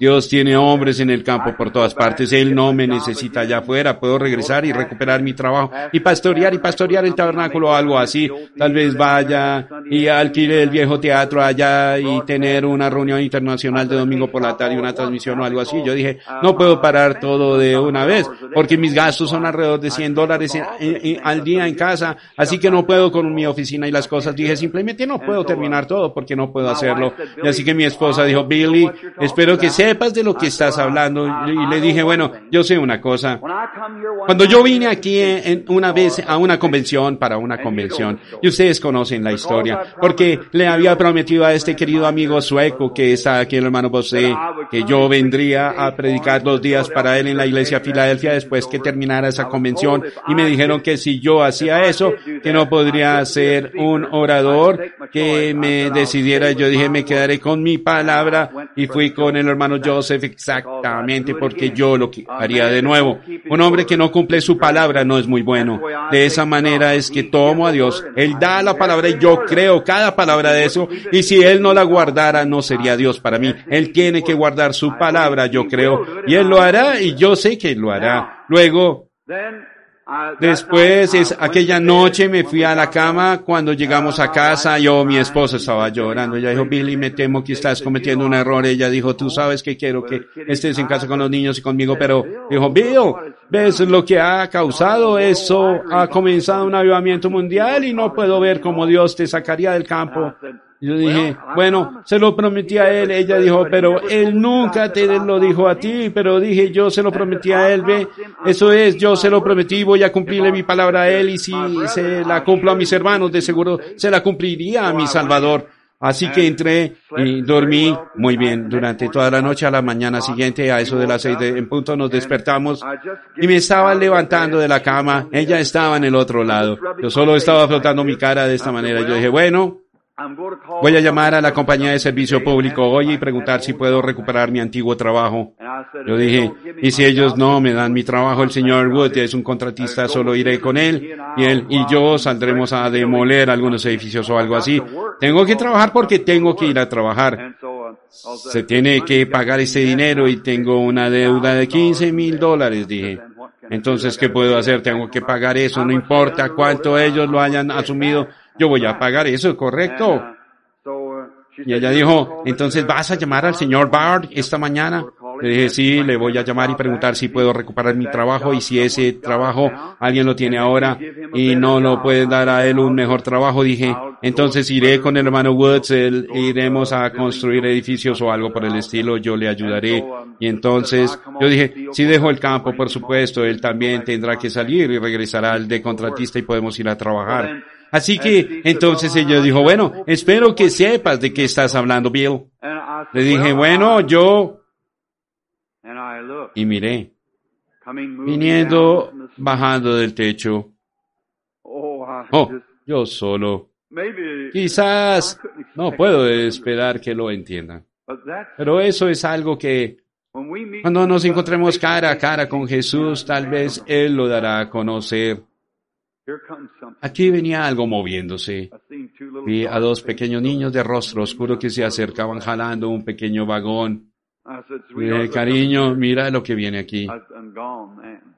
Dios tiene hombres en el campo por todas partes. Él no me necesita allá afuera. Puedo regresar y recuperar mi trabajo y pastorear y pastorear el tabernáculo o algo así. Tal vez vaya y alquile el viejo teatro allá y tener una reunión internacional de domingo por la tarde, una transmisión o algo así. Yo dije, no puedo parar todo de una vez porque mis gastos son alrededor de 100 dólares al día en casa, así que no puedo con mi oficina y las cosas. Dije, simplemente no puedo terminar todo porque no puedo hacerlo. Y así que mi esposa dijo, Billy, espero que sepas de lo que estás hablando. Y le dije, bueno, yo sé una cosa. Cuando yo vine aquí en una vez a una convención, para una convención, y ustedes conocen la historia, porque le había prometido a este querido amigo sueco que está aquí, el hermano José, que yo vendría a predicar los días para él en la iglesia Filadelfia después que terminara esa convención y me dijeron que si yo hacía eso, que no podría ser un orador, que me decidiera. Yo dije, me quedaré con mi palabra y fui con el hermano Joseph exactamente porque yo lo haría de nuevo. Un hombre que no cumple su palabra no es muy bueno. De esa manera es que tomo a Dios. Él da la palabra y yo creo cada palabra de eso. Y si Él no la guardara, no sería Dios para mí. Él tiene que guardar su palabra, yo creo. Y Él lo hará y yo sé que Él lo hará. Luego, después, es, aquella noche me fui a la cama, cuando llegamos a casa, yo, mi esposa estaba llorando, ella dijo, Billy, me temo que estás cometiendo un error, ella dijo, tú sabes que quiero que estés en casa con los niños y conmigo, pero dijo, Bill, ves lo que ha causado, eso ha comenzado un avivamiento mundial y no puedo ver cómo Dios te sacaría del campo yo dije, bueno, se lo prometí a él. Ella dijo, pero él nunca te lo dijo a ti, pero dije, yo se lo prometí a él, ve, eso es, yo se lo prometí, voy a cumplirle mi palabra a él y si se la cumplo a mis hermanos, de seguro se la cumpliría a mi Salvador. Así que entré y dormí muy bien durante toda la noche. A la mañana siguiente, a eso de las seis en punto, nos despertamos y me estaba levantando de la cama. Ella estaba en el otro lado. Yo solo estaba flotando mi cara de esta manera. Yo dije, bueno, Voy a llamar a la compañía de servicio público hoy y preguntar si puedo recuperar mi antiguo trabajo. Yo dije, y si ellos no me dan mi trabajo, el señor Wood es un contratista, solo iré con él y él y yo saldremos a demoler algunos edificios o algo así. Tengo que trabajar porque tengo que ir a trabajar. Se tiene que pagar ese dinero y tengo una deuda de 15 mil dólares, dije. Entonces, ¿qué puedo hacer? Tengo que pagar eso, no importa cuánto ellos lo hayan asumido yo voy a pagar eso, correcto. Y ella dijo, entonces vas a llamar al señor Bard esta mañana. Le dije, sí, le voy a llamar y preguntar si puedo recuperar mi trabajo y si ese trabajo alguien lo tiene ahora y no lo puede dar a él un mejor trabajo. Dije, entonces iré con el hermano Woods, él, iremos a construir edificios o algo por el estilo, yo le ayudaré. Y entonces yo dije, si dejo el campo, por supuesto, él también tendrá que salir y regresará al de contratista y podemos ir a trabajar. Así que entonces ella dijo, bueno, espero que sepas de qué estás hablando, Bill. Le dije, bueno, yo... Y miré, viniendo, bajando del techo. Oh, yo solo. Quizás no puedo esperar que lo entiendan. Pero eso es algo que cuando nos encontremos cara a cara con Jesús, tal vez Él lo dará a conocer. Aquí venía algo moviéndose. Vi a dos pequeños niños de rostro oscuro que se acercaban jalando un pequeño vagón. Dije, cariño, mira lo que viene aquí.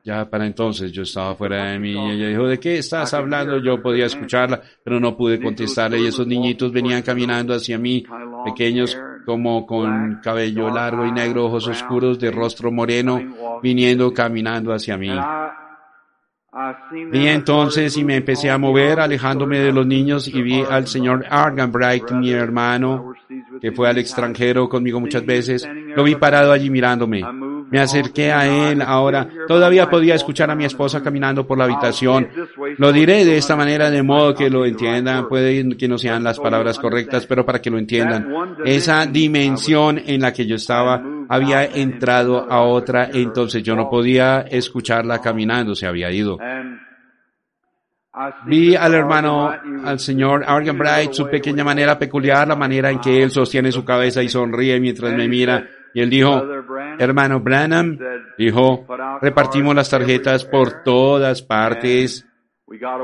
Ya para entonces yo estaba fuera de mí y ella dijo, ¿de qué estás hablando? Yo podía escucharla, pero no pude contestarle y esos niñitos venían caminando hacia mí, pequeños como con cabello largo y negro, ojos oscuros, de rostro moreno, viniendo caminando hacia mí. Vi entonces y me empecé a mover alejándome de los niños y vi al señor Arganbright, mi hermano, que fue al extranjero conmigo muchas veces. Lo vi parado allí mirándome. Me acerqué a él ahora. Todavía podía escuchar a mi esposa caminando por la habitación. Lo diré de esta manera de modo que lo entiendan. Puede que no sean las palabras correctas, pero para que lo entiendan. Esa dimensión en la que yo estaba había entrado a otra, entonces yo no podía escucharla caminando, se había ido. Vi al hermano, al señor Argan Bright, su pequeña manera peculiar, la manera en que él sostiene su cabeza y sonríe mientras me mira. Y él dijo, hermano Branham, dijo, repartimos las tarjetas por todas partes.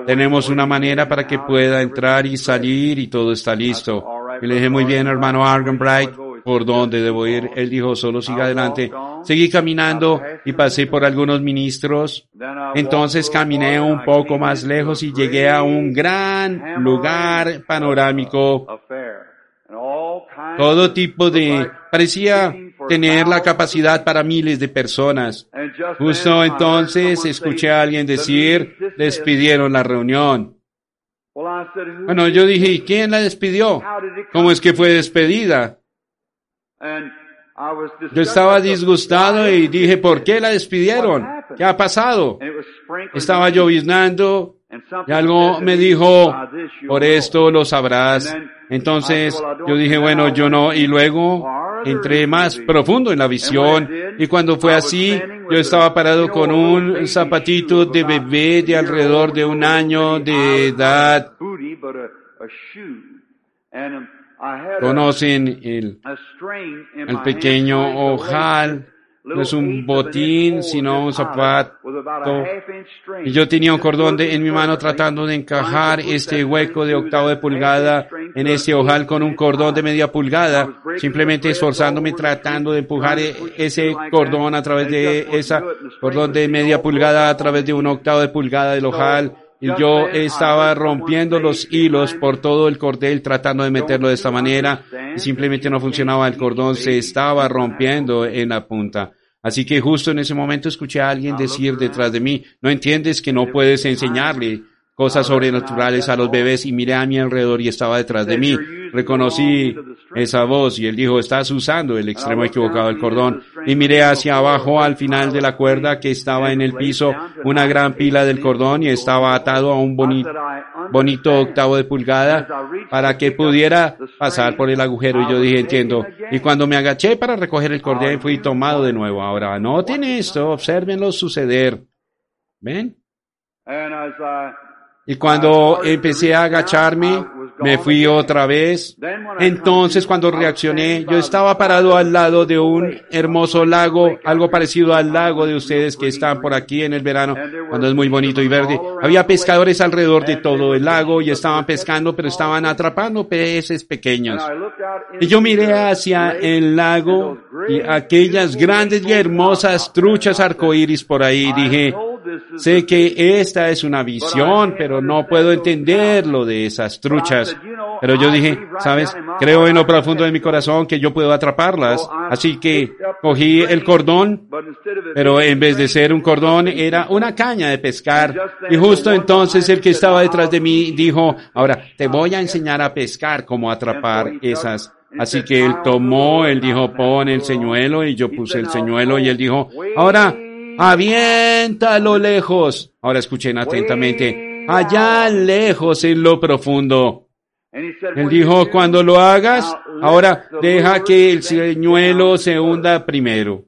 Tenemos una manera para que pueda entrar y salir y todo está listo. Y le dije, muy bien, hermano Argan Bright, por dónde debo ir. Él dijo, solo siga adelante. Seguí caminando y pasé por algunos ministros. Entonces caminé un poco más lejos y llegué a un gran lugar panorámico. Todo tipo de... parecía tener la capacidad para miles de personas. Justo entonces escuché a alguien decir, despidieron la reunión. Bueno, yo dije, ¿quién la despidió? ¿Cómo es que fue despedida? Yo estaba disgustado y dije, ¿por qué la despidieron? ¿Qué ha pasado? Estaba lloviznando y algo me dijo, por esto lo sabrás. Entonces yo dije, bueno, yo no, y luego entré más profundo en la visión y cuando fue así, yo estaba parado con un zapatito de bebé de alrededor de un año de edad. Conocen el, el pequeño ojal, no es un botín, sino un zapato. Y yo tenía un cordón de, en mi mano tratando de encajar este hueco de octavo de pulgada en este ojal con un cordón de media pulgada, simplemente esforzándome tratando de empujar ese cordón a través de esa cordón de media pulgada a través de un octavo de pulgada del ojal y yo estaba rompiendo los hilos por todo el cordel tratando de meterlo de esta manera. y simplemente no funcionaba el cordón, se estaba rompiendo en la punta. Así que justo en ese momento escuché a alguien decir detrás de mí, no entiendes que no puedes enseñarle cosas sobrenaturales a los bebés y miré a mi alrededor y estaba detrás de mí. Reconocí esa voz y él dijo, estás usando el extremo equivocado del cordón. Y miré hacia abajo al final de la cuerda que estaba en el piso, una gran pila del cordón y estaba atado a un bonito, bonito octavo de pulgada para que pudiera pasar por el agujero. Y yo dije, entiendo. Y cuando me agaché para recoger el cordón fui tomado de nuevo. Ahora, noten esto, observenlo suceder. ¿Ven? Y cuando empecé a agacharme, Me fui otra vez. Entonces cuando reaccioné, yo estaba parado al lado de un hermoso lago, algo parecido al lago de ustedes que están por aquí en el verano, cuando es muy bonito y verde. Había pescadores alrededor de todo el lago y estaban pescando, pero estaban atrapando peces pequeños. Y yo miré hacia el lago y aquellas grandes y hermosas truchas arcoíris por ahí. Dije, sé que esta es una visión, pero no puedo entender lo de esas truchas. Pero yo dije, sabes, creo en lo profundo de mi corazón que yo puedo atraparlas. Así que cogí el cordón, pero en vez de ser un cordón era una caña de pescar. Y justo entonces el que estaba detrás de mí dijo, ahora te voy a enseñar a pescar cómo atrapar esas Así que él tomó, él dijo, pon el señuelo y yo puse el señuelo y él dijo, ahora, aviéntalo lejos. Ahora escuchen atentamente, allá lejos en lo profundo. Él dijo, cuando lo hagas, ahora deja que el señuelo se hunda primero.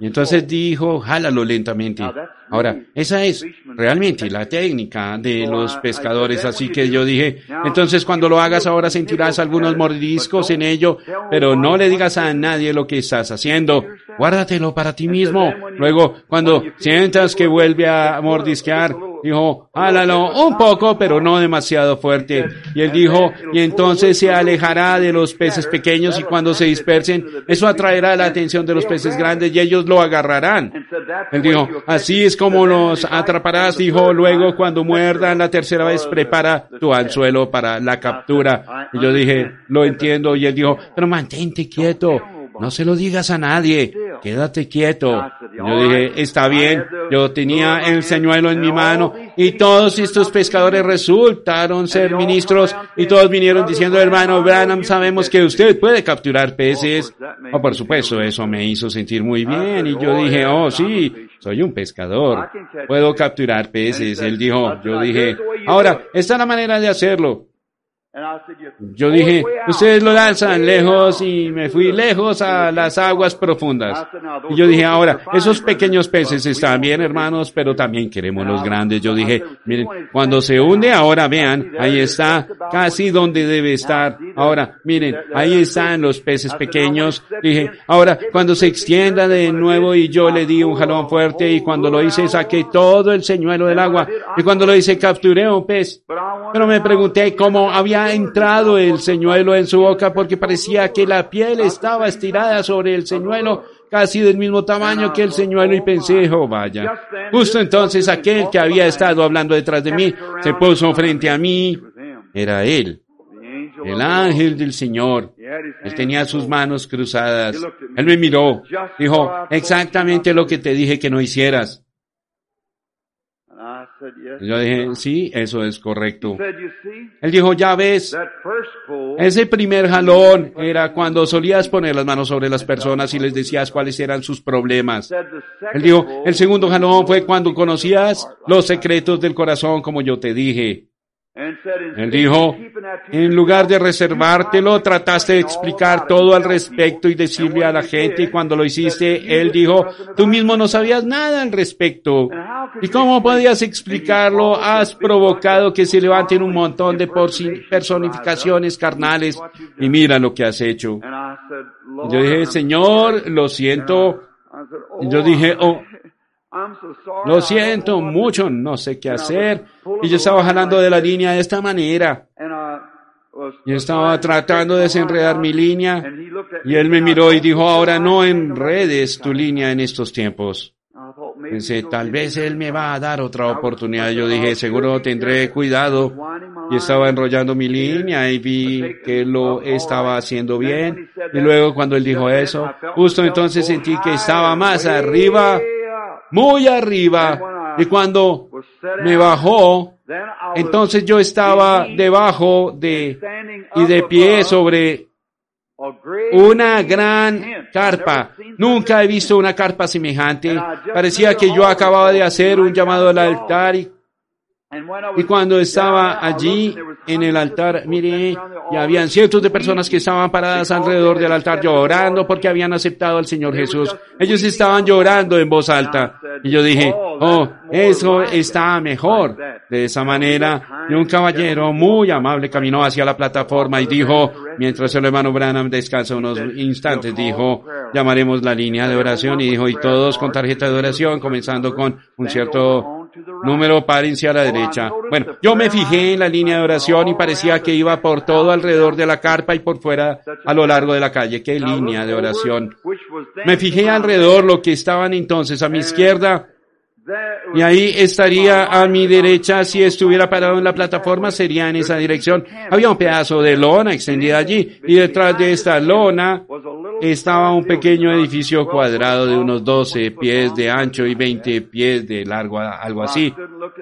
Y entonces dijo, jálalo lentamente. Ahora, esa es realmente la técnica de los pescadores, así que yo dije, entonces cuando lo hagas ahora sentirás algunos mordiscos en ello, pero no le digas a nadie lo que estás haciendo, guárdatelo para ti mismo. Luego, cuando sientas que vuelve a mordisquear, dijo, hálalo un poco, pero no demasiado fuerte. Y él dijo, y entonces se alejará de los peces pequeños y cuando se dispersen, eso atraerá la atención de los peces grandes y ellos lo agarrarán. Él dijo, así es como los atraparás, dijo, luego cuando muerdan la tercera vez, prepara tu anzuelo para la captura. Y yo dije, lo entiendo, y él dijo, pero mantente quieto, no se lo digas a nadie, quédate quieto. Yo dije, está bien, yo tenía el señuelo en mi mano y todos estos pescadores resultaron ser ministros y todos vinieron diciendo, hermano Branham, sabemos que usted puede capturar peces. Oh, por supuesto, eso me hizo sentir muy bien y yo dije, oh, sí, soy un pescador, puedo capturar peces. Él dijo, yo dije, ahora, esta es la manera de hacerlo. Yo dije, ustedes lo lanzan lejos y me fui lejos a las aguas profundas. Y yo dije, ahora, esos pequeños peces están bien, hermanos, pero también queremos los grandes. Yo dije, miren, cuando se hunde, ahora vean, ahí está, casi donde debe estar. Ahora, miren, ahí están los peces pequeños. Dije, ahora, cuando se extienda de nuevo y yo le di un jalón fuerte y cuando lo hice saqué todo el señuelo del agua y cuando lo hice capturé un pez. Pero me pregunté cómo había entrado el señuelo en su boca porque parecía que la piel estaba estirada sobre el señuelo casi del mismo tamaño que el señuelo y pensé, oh vaya. Justo entonces aquel que había estado hablando detrás de mí se puso frente a mí. Era él, el ángel del Señor. Él tenía sus manos cruzadas. Él me miró. Dijo, exactamente lo que te dije que no hicieras. Yo dije, sí, eso es correcto. Él dijo, ya ves, ese primer jalón era cuando solías poner las manos sobre las personas y les decías cuáles eran sus problemas. Él dijo, el segundo jalón fue cuando conocías los secretos del corazón, como yo te dije. Él dijo, en lugar de reservártelo, trataste de explicar todo al respecto y decirle a la gente, y cuando lo hiciste, él dijo, tú mismo no sabías nada al respecto. ¿Y cómo podías explicarlo? Has provocado que se levanten un montón de personificaciones carnales, y mira lo que has hecho. Yo dije, Señor, lo siento. Yo dije, oh, lo siento mucho, no sé qué hacer. Y yo estaba jalando de la línea de esta manera. Y estaba tratando de desenredar mi línea. Y él me miró y dijo, ahora no enredes tu línea en estos tiempos. Pensé, tal vez él me va a dar otra oportunidad. Yo dije, seguro tendré cuidado. Y estaba enrollando mi línea y vi que lo estaba haciendo bien. Y luego cuando él dijo eso, justo entonces sentí que estaba más arriba muy arriba. Y cuando me bajó, entonces yo estaba debajo de y de pie sobre una gran carpa. Nunca he visto una carpa semejante. Parecía que yo acababa de hacer un llamado al altar y Y cuando estaba allí en el altar, mire, y habían cientos de personas que estaban paradas alrededor del altar llorando porque habían aceptado al Señor Jesús. Ellos estaban llorando en voz alta. Y yo dije, oh, eso está mejor. De esa manera, y un caballero muy amable caminó hacia la plataforma y dijo, mientras el hermano Branham descansa unos instantes, dijo, llamaremos la línea de oración y dijo, y todos con tarjeta de oración, comenzando con un cierto Número párense a la derecha. Bueno, yo me fijé en la línea de oración y parecía que iba por todo alrededor de la carpa y por fuera a lo largo de la calle. ¿Qué línea de oración? Me fijé alrededor lo que estaban entonces a mi izquierda y ahí estaría a mi derecha, si estuviera parado en la plataforma, sería en esa dirección. Había un pedazo de lona extendida allí y detrás de esta lona estaba un pequeño edificio cuadrado de unos 12 pies de ancho y 20 pies de largo, algo así.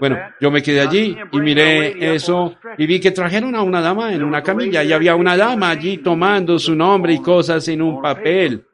Bueno, yo me quedé allí y miré eso y vi que trajeron a una dama en una camilla y había una dama allí tomando su nombre y cosas en un papel.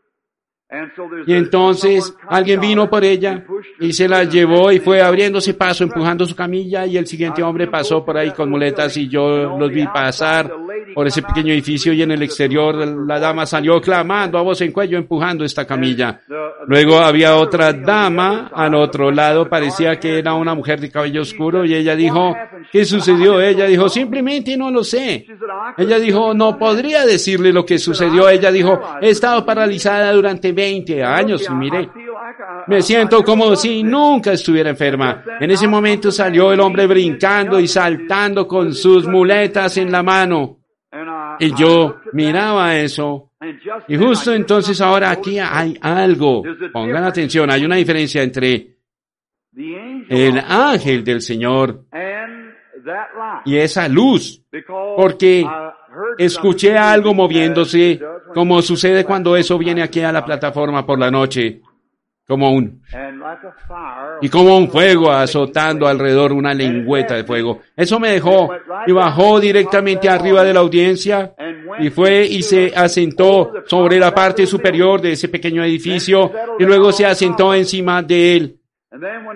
Y entonces alguien vino por ella y se la llevó y fue abriéndose paso, empujando su camilla y el siguiente hombre pasó por ahí con muletas y yo los vi pasar por ese pequeño edificio y en el exterior la dama salió clamando a voz en cuello empujando esta camilla. Luego había otra dama al otro lado, parecía que era una mujer de cabello oscuro y ella dijo, ¿qué sucedió? Ella dijo, simplemente no lo sé. Ella dijo, no podría decirle lo que sucedió. Ella dijo, he estado paralizada durante 20 años y mire, me siento como si nunca estuviera enferma. En ese momento salió el hombre brincando y saltando con sus muletas en la mano. Y yo miraba eso. Y justo entonces ahora aquí hay algo. Pongan atención, hay una diferencia entre el ángel del Señor y esa luz. Porque escuché algo moviéndose, como sucede cuando eso viene aquí a la plataforma por la noche como un y como un fuego azotando alrededor una lengüeta de fuego. Eso me dejó y bajó directamente arriba de la audiencia y fue y se asentó sobre la parte superior de ese pequeño edificio y luego se asentó encima de él.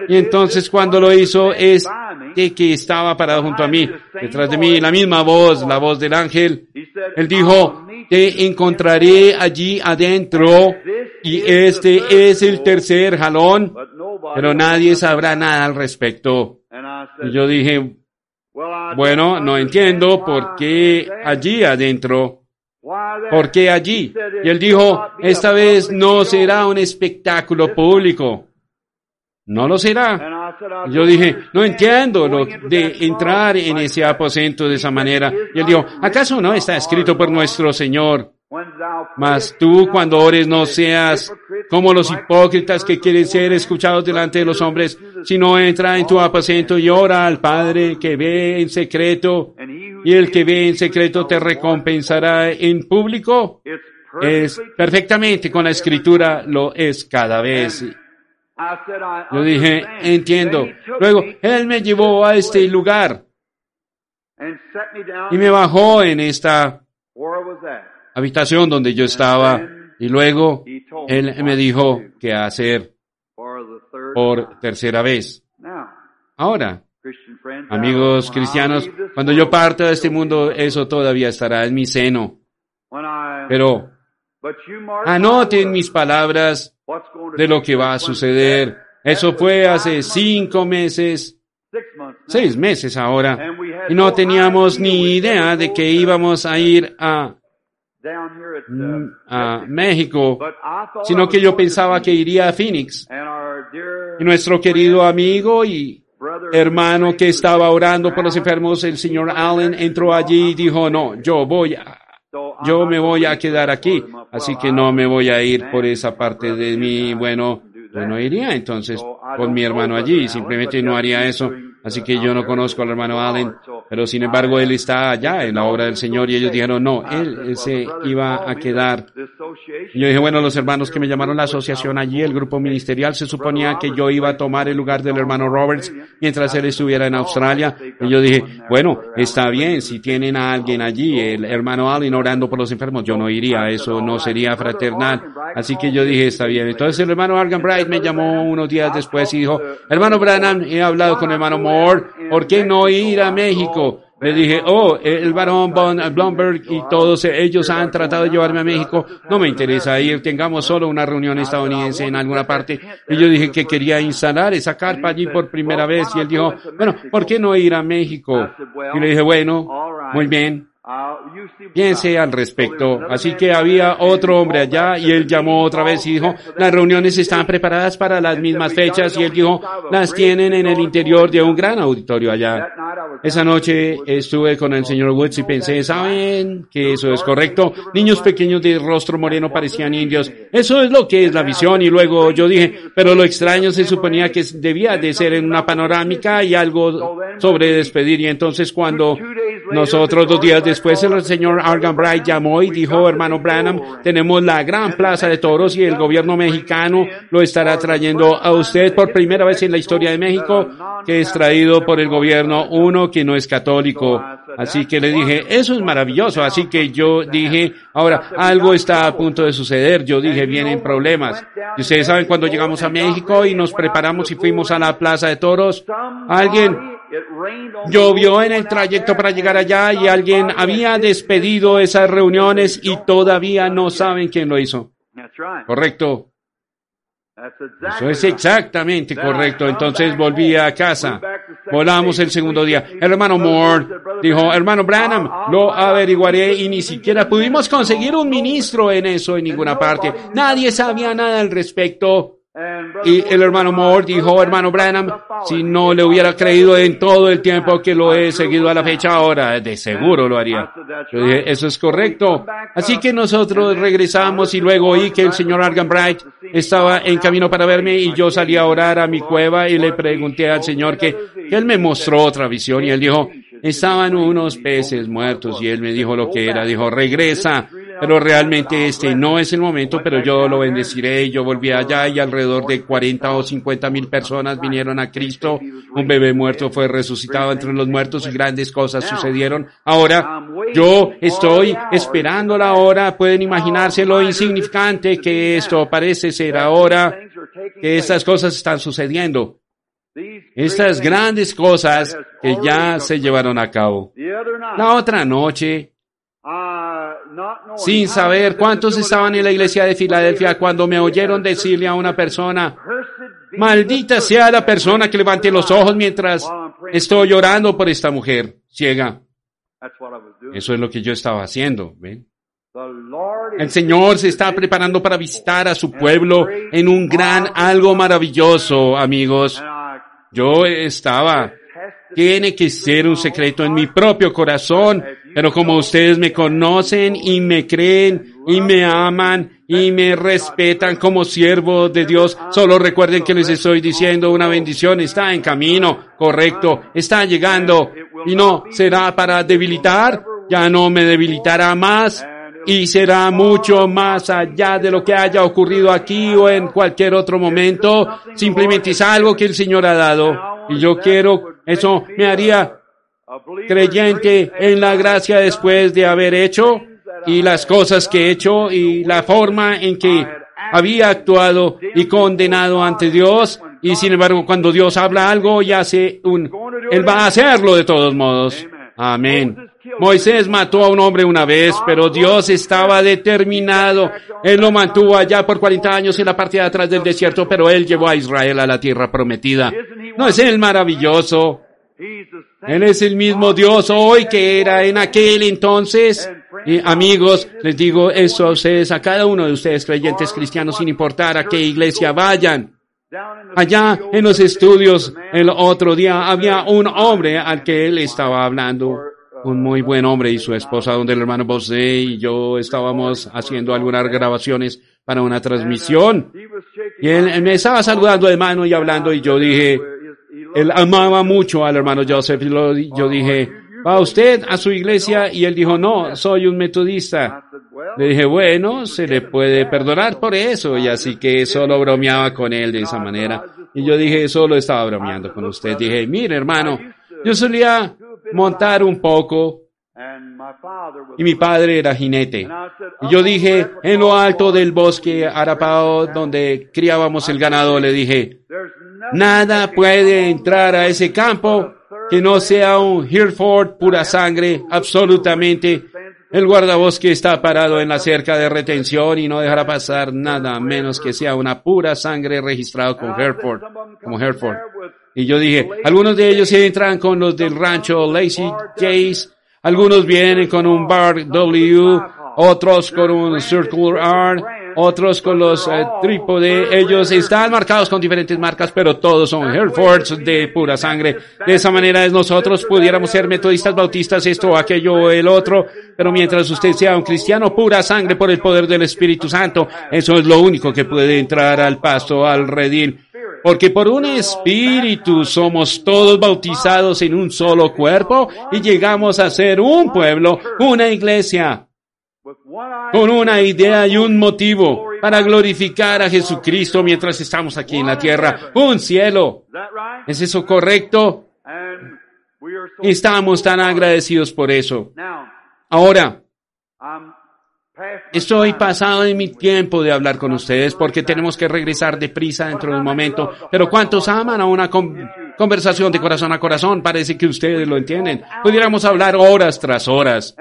Y entonces cuando lo hizo es de que estaba parado junto a mí, detrás de mí, la misma voz, la voz del ángel. Él dijo, te encontraré allí adentro y este es el tercer jalón, pero nadie sabrá nada al respecto. Y yo dije, bueno, no entiendo por qué allí adentro. ¿Por qué allí? Y él dijo, esta vez no será un espectáculo público. No lo será. Yo dije, no entiendo lo de entrar en ese aposento de esa manera. Y él dijo, ¿acaso no está escrito por nuestro Señor? Mas tú cuando ores no seas como los hipócritas que quieren ser escuchados delante de los hombres, sino entra en tu aposento y ora al Padre que ve en secreto, y el que ve en secreto te recompensará en público. Es perfectamente con la escritura, lo es cada vez. Yo dije, entiendo. Luego, Él me llevó a este lugar y me bajó en esta habitación donde yo estaba y luego Él me dijo qué hacer por tercera vez. Ahora, amigos cristianos, cuando yo parta de este mundo, eso todavía estará en mi seno. Pero anoten mis palabras de lo que va a suceder. Eso fue hace cinco meses, seis meses ahora, y no teníamos ni idea de que íbamos a ir a, mm, a México, sino que yo pensaba que iría a Phoenix. Y nuestro querido amigo y hermano que estaba orando por los enfermos, el señor Allen, entró allí y dijo, no, yo voy a, yo me voy a quedar aquí, así que no me voy a ir por esa parte de mi, bueno, no iría entonces con mi hermano allí, simplemente no haría eso. Así que yo no conozco al hermano Allen, pero sin embargo él está allá en la obra del Señor y ellos dijeron, no, él se iba a quedar. Y yo dije, bueno, los hermanos que me llamaron la asociación allí, el grupo ministerial, se suponía que yo iba a tomar el lugar del hermano Roberts mientras él estuviera en Australia. Y yo dije, bueno, está bien, si tienen a alguien allí, el hermano Allen orando por los enfermos, yo no iría, eso no sería fraternal. Así que yo dije, está bien. Entonces el hermano Argan Bright me llamó unos días después y dijo, hermano Branham, he hablado con el hermano Moore Moore, ¿por qué no ir a México? Le dije, oh, el varón Von Blomberg y todos ellos han tratado de llevarme a México. No me interesa ir, tengamos solo una reunión estadounidense en alguna parte. Y yo dije que quería instalar esa carpa allí por primera vez. Y él dijo, bueno, ¿por qué no ir a México? Y le dije, bueno, muy bien. Piense al respecto. Así que había otro hombre allá y él llamó otra vez y dijo, las reuniones están preparadas para las mismas fechas y él dijo, las tienen en el interior de un gran auditorio allá. Esa noche estuve con el señor Woods y pensé, ¿saben que eso es correcto? Niños pequeños de rostro moreno parecían indios. Eso es lo que es la visión. Y luego yo dije, pero lo extraño se suponía que debía de ser en una panorámica y algo sobre despedir. Y entonces cuando nosotros dos días después el señor Argan Bright llamó y dijo, hermano Branham, tenemos la gran plaza de toros y el gobierno mexicano lo estará trayendo a usted por primera vez en la historia de México, que es traído por el gobierno uno que no es católico. Así que le dije, eso es maravilloso. Así que yo dije, ahora algo está a punto de suceder. Yo dije, vienen problemas. Y ustedes saben cuando llegamos a México y nos preparamos y fuimos a la plaza de toros, alguien Llovió en el trayecto para llegar allá y alguien había despedido esas reuniones y todavía no saben quién lo hizo. Correcto. Eso es exactamente correcto. Entonces volví a casa. Volamos el segundo día. El hermano Moore dijo, hermano Branham, lo averiguaré y ni siquiera pudimos conseguir un ministro en eso en ninguna parte. Nadie sabía nada al respecto. Y el hermano Moore dijo, hermano Branham, si no le hubiera creído en todo el tiempo que lo he seguido a la fecha ahora, de seguro lo haría. Yo dije, eso es correcto. Así que nosotros regresamos y luego oí que el señor Argan Bright estaba en camino para verme y yo salí a orar a mi cueva y le pregunté al señor que, que él me mostró otra visión y él dijo, estaban unos peces muertos y él me dijo lo que era. Dijo, regresa pero realmente este no es el momento, pero yo lo bendeciré. y Yo volví allá y alrededor de 40 o 50 mil personas vinieron a Cristo. Un bebé muerto fue resucitado entre los muertos y grandes cosas sucedieron. Ahora, yo estoy esperando la hora. Pueden imaginarse lo insignificante que esto parece ser ahora, que estas cosas están sucediendo. Estas grandes cosas que ya se llevaron a cabo. La otra noche, sin saber cuántos estaban en la iglesia de Filadelfia cuando me oyeron decirle a una persona, maldita sea la persona que levante los ojos mientras estoy llorando por esta mujer ciega. Eso es lo que yo estaba haciendo. El Señor se está preparando para visitar a su pueblo en un gran algo maravilloso, amigos. Yo estaba tiene que ser un secreto en mi propio corazón, pero como ustedes me conocen y me creen y me aman y me respetan como siervo de Dios, solo recuerden que les estoy diciendo una bendición está en camino, correcto, está llegando. Y no será para debilitar, ya no me debilitará más y será mucho más allá de lo que haya ocurrido aquí o en cualquier otro momento, simplemente es algo que el Señor ha dado y yo quiero, eso me haría creyente en la gracia después de haber hecho y las cosas que he hecho y la forma en que había actuado y condenado ante Dios. Y sin embargo, cuando Dios habla algo y hace un, Él va a hacerlo de todos modos. Amén. Moisés mató a un hombre una vez, pero Dios estaba determinado. Él lo mantuvo allá por 40 años en la parte de atrás del desierto, pero él llevó a Israel a la tierra prometida. ¿No es él maravilloso? Él es el mismo Dios hoy que era en aquel entonces. Y amigos, les digo eso a ustedes, a cada uno de ustedes creyentes cristianos, sin importar a qué iglesia vayan. Allá en los estudios el otro día había un hombre al que él estaba hablando un muy buen hombre y su esposa, donde el hermano Bosé y yo estábamos haciendo algunas grabaciones para una transmisión. Y él, me estaba saludando de mano y hablando y yo dije, él amaba mucho al hermano Joseph y yo dije, ¿va usted a su iglesia? Y él dijo, no, soy un metodista. Le dije, bueno, se le puede perdonar por eso. Y así que solo bromeaba con él de esa manera. Y yo dije, solo estaba bromeando con usted. Dije, mire hermano, yo solía montar un poco. Y mi padre era jinete. Y yo dije, en lo alto del bosque Arapao, donde criábamos el ganado, le dije, Nada puede entrar a ese campo que no sea un Hereford pura sangre, absolutamente. El guardabosque está parado en la cerca de retención y no dejará pasar nada menos que sea una pura sangre registrado con Hereford, como Hereford. Y yo dije, algunos de ellos entran con los del rancho Lazy Jays, algunos vienen con un Bar W, otros con un Circular R, otros con los eh, trípode. Ellos están marcados con diferentes marcas, pero todos son Herefords de pura sangre. De esa manera nosotros pudiéramos ser metodistas, bautistas, esto, aquello, el otro, pero mientras usted sea un cristiano pura sangre por el poder del Espíritu Santo, eso es lo único que puede entrar al pasto, al redil. Porque por un espíritu somos todos bautizados en un solo cuerpo y llegamos a ser un pueblo, una iglesia con una idea y un motivo para glorificar a Jesucristo mientras estamos aquí en la tierra. Un cielo. ¿Es eso correcto? Estamos tan agradecidos por eso. Ahora, Estoy pasado en mi tiempo de hablar con ustedes porque tenemos que regresar deprisa dentro de un momento. Pero ¿cuántos aman a una conversación de corazón a corazón? Parece que ustedes lo entienden. Pudiéramos hablar horas tras horas.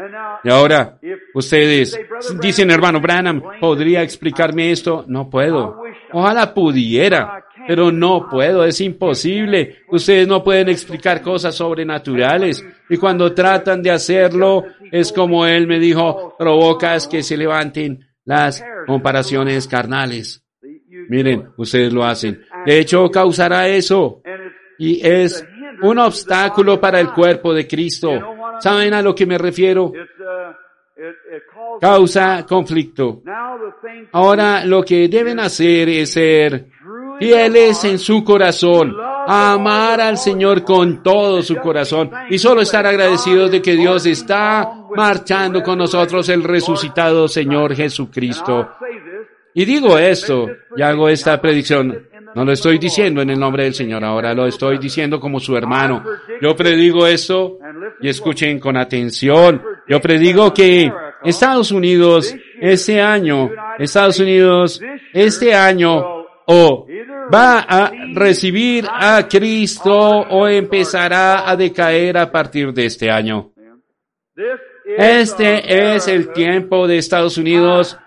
Y ahora, ustedes dicen, hermano Branham, ¿podría explicarme esto? No puedo. Ojalá pudiera pero no puedo, es imposible. Ustedes no pueden explicar cosas sobrenaturales. Y cuando tratan de hacerlo, es como él me dijo, provocas que se levanten las comparaciones carnales. Miren, ustedes lo hacen. De hecho, causará eso. Y es un obstáculo para el cuerpo de Cristo. ¿Saben a lo que me refiero? Causa conflicto. Ahora lo que deben hacer es ser fieles en su corazón, amar al Señor con todo su corazón y solo estar agradecidos de que Dios está marchando con nosotros el resucitado Señor Jesucristo. Y digo esto y hago esta predicción. No lo estoy diciendo en el nombre del Señor, ahora lo estoy diciendo como su hermano. Yo predigo esto y escuchen con atención. Yo predigo que Estados Unidos este año, Estados Unidos este año o va a recibir a Cristo o empezará a decaer a partir de este año. Este es el tiempo de Estados Unidos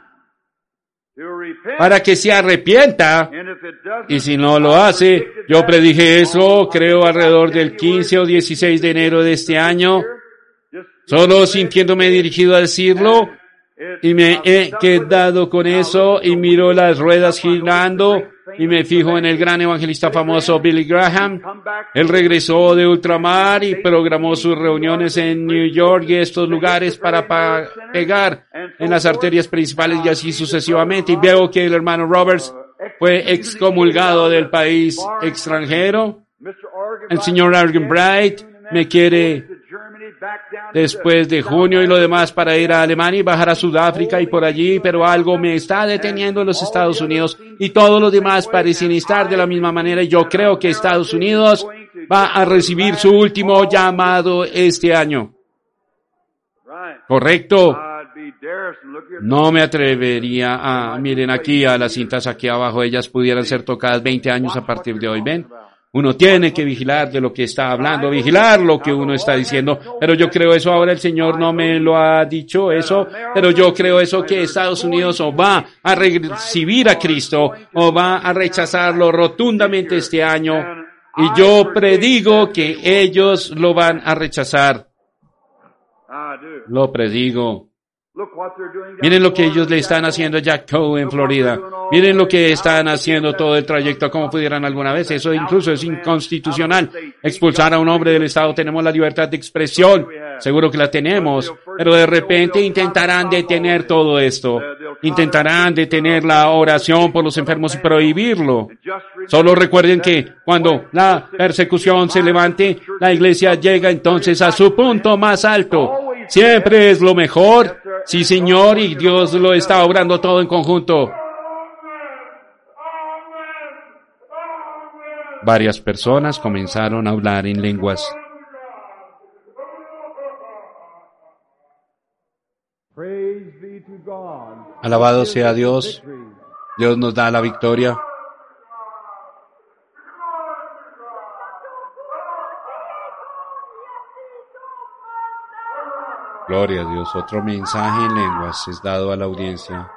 para que se arrepienta. Y si no lo hace, yo predije eso, creo alrededor del 15 o 16 de enero de este año, solo sintiéndome dirigido a decirlo, y me he quedado con eso y miro las ruedas girando y me fijo en el gran evangelista famoso Billy Graham. Él regresó de ultramar y programó sus reuniones en New York y estos lugares para pegar en las arterias principales y así sucesivamente. Y veo que el hermano Roberts fue excomulgado del país extranjero. El señor Argen Bright me quiere después de junio y lo demás para ir a Alemania y bajar a Sudáfrica y por allí, pero algo me está deteniendo en los Estados Unidos y todos los demás parecen estar de la misma manera y yo creo que Estados Unidos va a recibir su último llamado este año. ¿Correcto? No me atrevería a, miren aquí a las cintas aquí abajo, ellas pudieran ser tocadas 20 años a partir de hoy, ¿ven? Uno tiene que vigilar de lo que está hablando, vigilar lo que uno está diciendo. Pero yo creo eso ahora el Señor no me lo ha dicho eso, pero yo creo eso que Estados Unidos o va a recibir a Cristo o va a rechazarlo rotundamente este año. Y yo predigo que ellos lo van a rechazar. Lo predigo. Miren lo que ellos le están haciendo a Jack Coe en Florida. Miren lo que están haciendo todo el trayecto como pudieran alguna vez. Eso incluso es inconstitucional. Expulsar a un hombre del Estado. Tenemos la libertad de expresión. Seguro que la tenemos. Pero de repente intentarán detener todo esto. Intentarán detener la oración por los enfermos y prohibirlo. Solo recuerden que cuando la persecución se levante, la iglesia llega entonces a su punto más alto. Siempre es lo mejor Sí, Señor, y Dios lo está obrando todo en conjunto. Varias personas comenzaron a hablar en lenguas. Alabado sea Dios. Dios nos da la victoria. Gloria a Dios. Otro mensaje en lenguas es dado a la audiencia.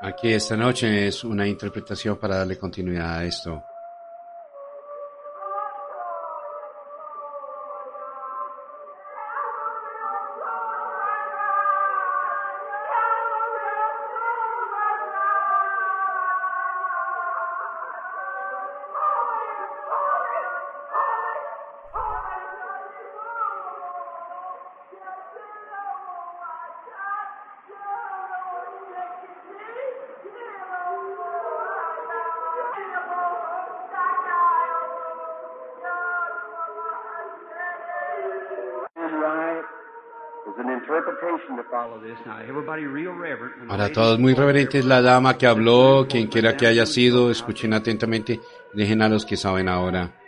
Aquí esta noche es una interpretación para darle continuidad a esto. Ahora todos muy reverentes, la dama que habló, quien quiera que haya sido, escuchen atentamente, dejen a los que saben ahora.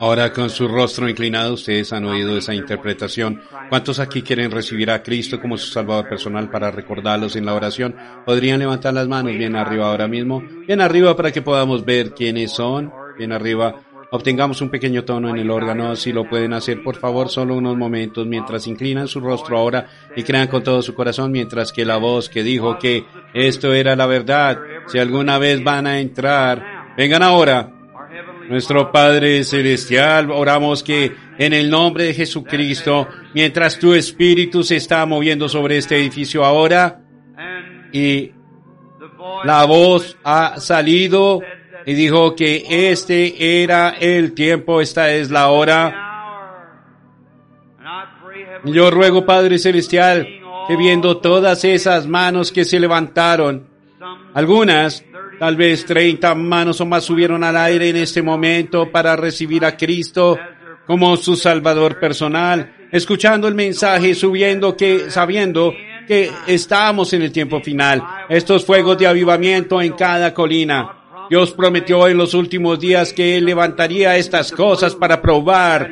Ahora con su rostro inclinado ustedes han oído esa interpretación. ¿Cuántos aquí quieren recibir a Cristo como su Salvador personal para recordarlos en la oración? ¿Podrían levantar las manos bien arriba ahora mismo? Bien arriba para que podamos ver quiénes son. Bien arriba. Obtengamos un pequeño tono en el órgano, si lo pueden hacer por favor solo unos momentos mientras inclinan su rostro ahora y crean con todo su corazón mientras que la voz que dijo que esto era la verdad, si alguna vez van a entrar, vengan ahora, nuestro Padre Celestial, oramos que en el nombre de Jesucristo, mientras tu espíritu se está moviendo sobre este edificio ahora y la voz ha salido y dijo que este era el tiempo, esta es la hora. Yo ruego, Padre Celestial, que viendo todas esas manos que se levantaron, algunas Tal vez 30 manos o más subieron al aire en este momento para recibir a Cristo como su Salvador personal, escuchando el mensaje, subiendo que, sabiendo que estamos en el tiempo final. Estos fuegos de avivamiento en cada colina. Dios prometió en los últimos días que Él levantaría estas cosas para probar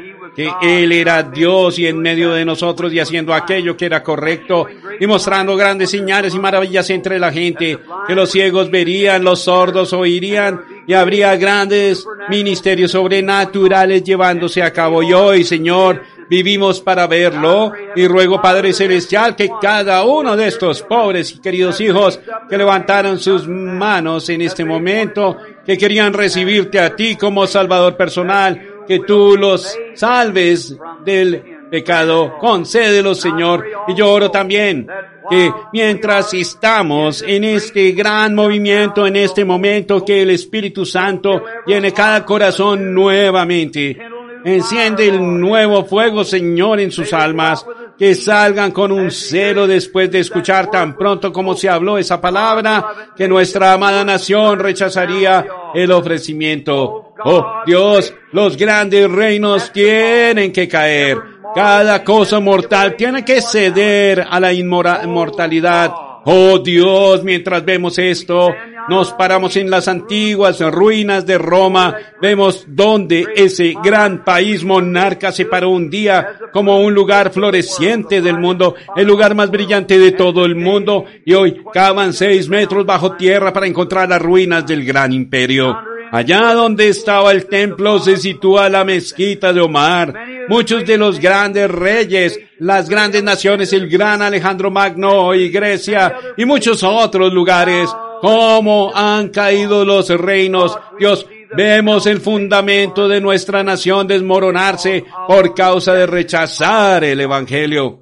que Él era Dios y en medio de nosotros y haciendo aquello que era correcto y mostrando grandes señales y maravillas entre la gente, que los ciegos verían, los sordos oirían y habría grandes ministerios sobrenaturales llevándose a cabo. Y hoy, Señor, vivimos para verlo y ruego Padre Celestial que cada uno de estos pobres y queridos hijos que levantaron sus manos en este momento, que querían recibirte a ti como Salvador personal, que tú los salves del pecado, concédelo Señor. Y yo oro también que mientras estamos en este gran movimiento, en este momento, que el Espíritu Santo llene cada corazón nuevamente Enciende el nuevo fuego, Señor, en sus almas, que salgan con un celo después de escuchar tan pronto como se habló esa palabra, que nuestra amada nación rechazaría el ofrecimiento. Oh Dios, los grandes reinos tienen que caer. Cada cosa mortal tiene que ceder a la inmortalidad. Oh Dios, mientras vemos esto, nos paramos en las antiguas ruinas de Roma, vemos donde ese gran país monarca se paró un día como un lugar floreciente del mundo, el lugar más brillante de todo el mundo, y hoy cavan seis metros bajo tierra para encontrar las ruinas del gran imperio. Allá donde estaba el templo se sitúa la mezquita de Omar. Muchos de los grandes reyes, las grandes naciones, el gran Alejandro Magno y Grecia y muchos otros lugares cómo han caído los reinos. Dios, vemos el fundamento de nuestra nación desmoronarse por causa de rechazar el Evangelio.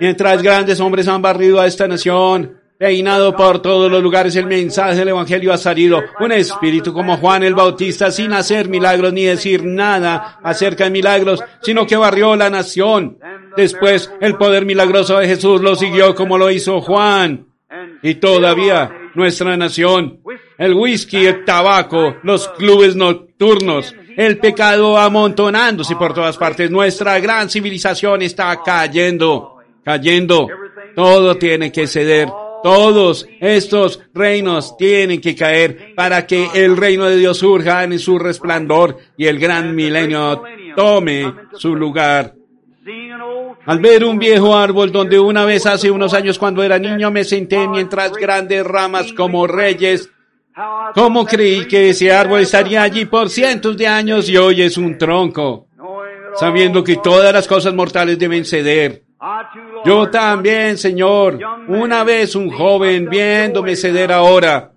Mientras grandes hombres han barrido a esta nación, peinado por todos los lugares, el mensaje del Evangelio ha salido. Un espíritu como Juan el Bautista, sin hacer milagros ni decir nada acerca de milagros, sino que barrió la nación. Después, el poder milagroso de Jesús lo siguió como lo hizo Juan. Y todavía nuestra nación, el whisky, el tabaco, los clubes nocturnos, el pecado amontonándose por todas partes. Nuestra gran civilización está cayendo, cayendo. Todo tiene que ceder. Todos estos reinos tienen que caer para que el reino de Dios surja en su resplandor y el gran milenio tome su lugar. Al ver un viejo árbol donde una vez hace unos años cuando era niño me senté mientras grandes ramas como reyes, ¿cómo creí que ese árbol estaría allí por cientos de años y hoy es un tronco? Sabiendo que todas las cosas mortales deben ceder. Yo también, Señor, una vez un joven viéndome ceder ahora,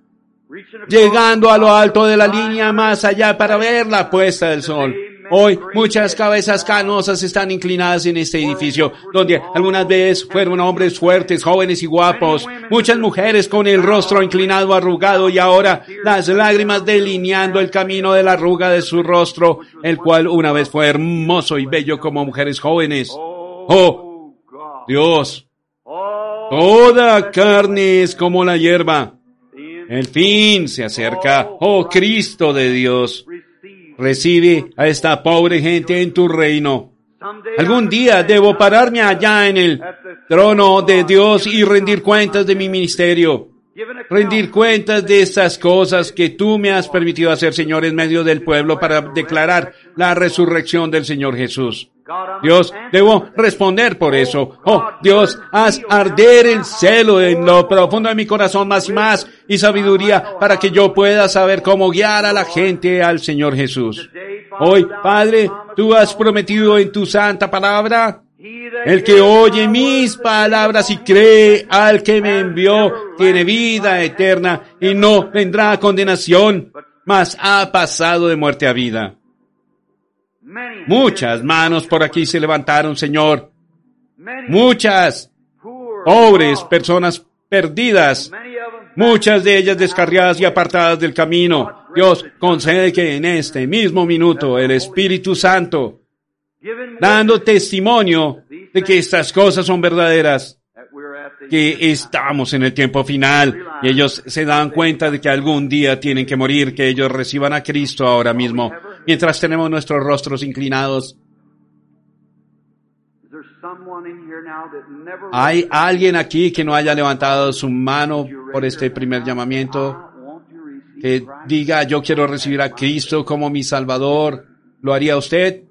llegando a lo alto de la línea más allá para ver la puesta del sol. Hoy muchas cabezas canosas están inclinadas en este edificio, donde algunas veces fueron hombres fuertes, jóvenes y guapos, muchas mujeres con el rostro inclinado, arrugado y ahora las lágrimas delineando el camino de la arruga de su rostro, el cual una vez fue hermoso y bello como mujeres jóvenes. Oh, Dios, toda carne es como la hierba. El fin se acerca. Oh Cristo de Dios. Recibe a esta pobre gente en tu reino. Algún día debo pararme allá en el trono de Dios y rendir cuentas de mi ministerio. Rendir cuentas de estas cosas que tú me has permitido hacer, Señor, en medio del pueblo para declarar la resurrección del Señor Jesús. Dios, debo responder por eso. Oh, Dios, haz arder el celo en lo profundo de mi corazón más y más y sabiduría para que yo pueda saber cómo guiar a la gente al Señor Jesús. Hoy, Padre, tú has prometido en tu santa palabra el que oye mis palabras y cree al que me envió tiene vida eterna y no vendrá condenación, mas ha pasado de muerte a vida. Muchas manos por aquí se levantaron, Señor. Muchas pobres personas perdidas. Muchas de ellas descarriadas y apartadas del camino. Dios concede que en este mismo minuto el Espíritu Santo, dando testimonio de que estas cosas son verdaderas, que estamos en el tiempo final y ellos se dan cuenta de que algún día tienen que morir, que ellos reciban a Cristo ahora mismo mientras tenemos nuestros rostros inclinados. ¿Hay alguien aquí que no haya levantado su mano por este primer llamamiento? que diga yo quiero recibir a Cristo como mi Salvador, ¿lo haría usted?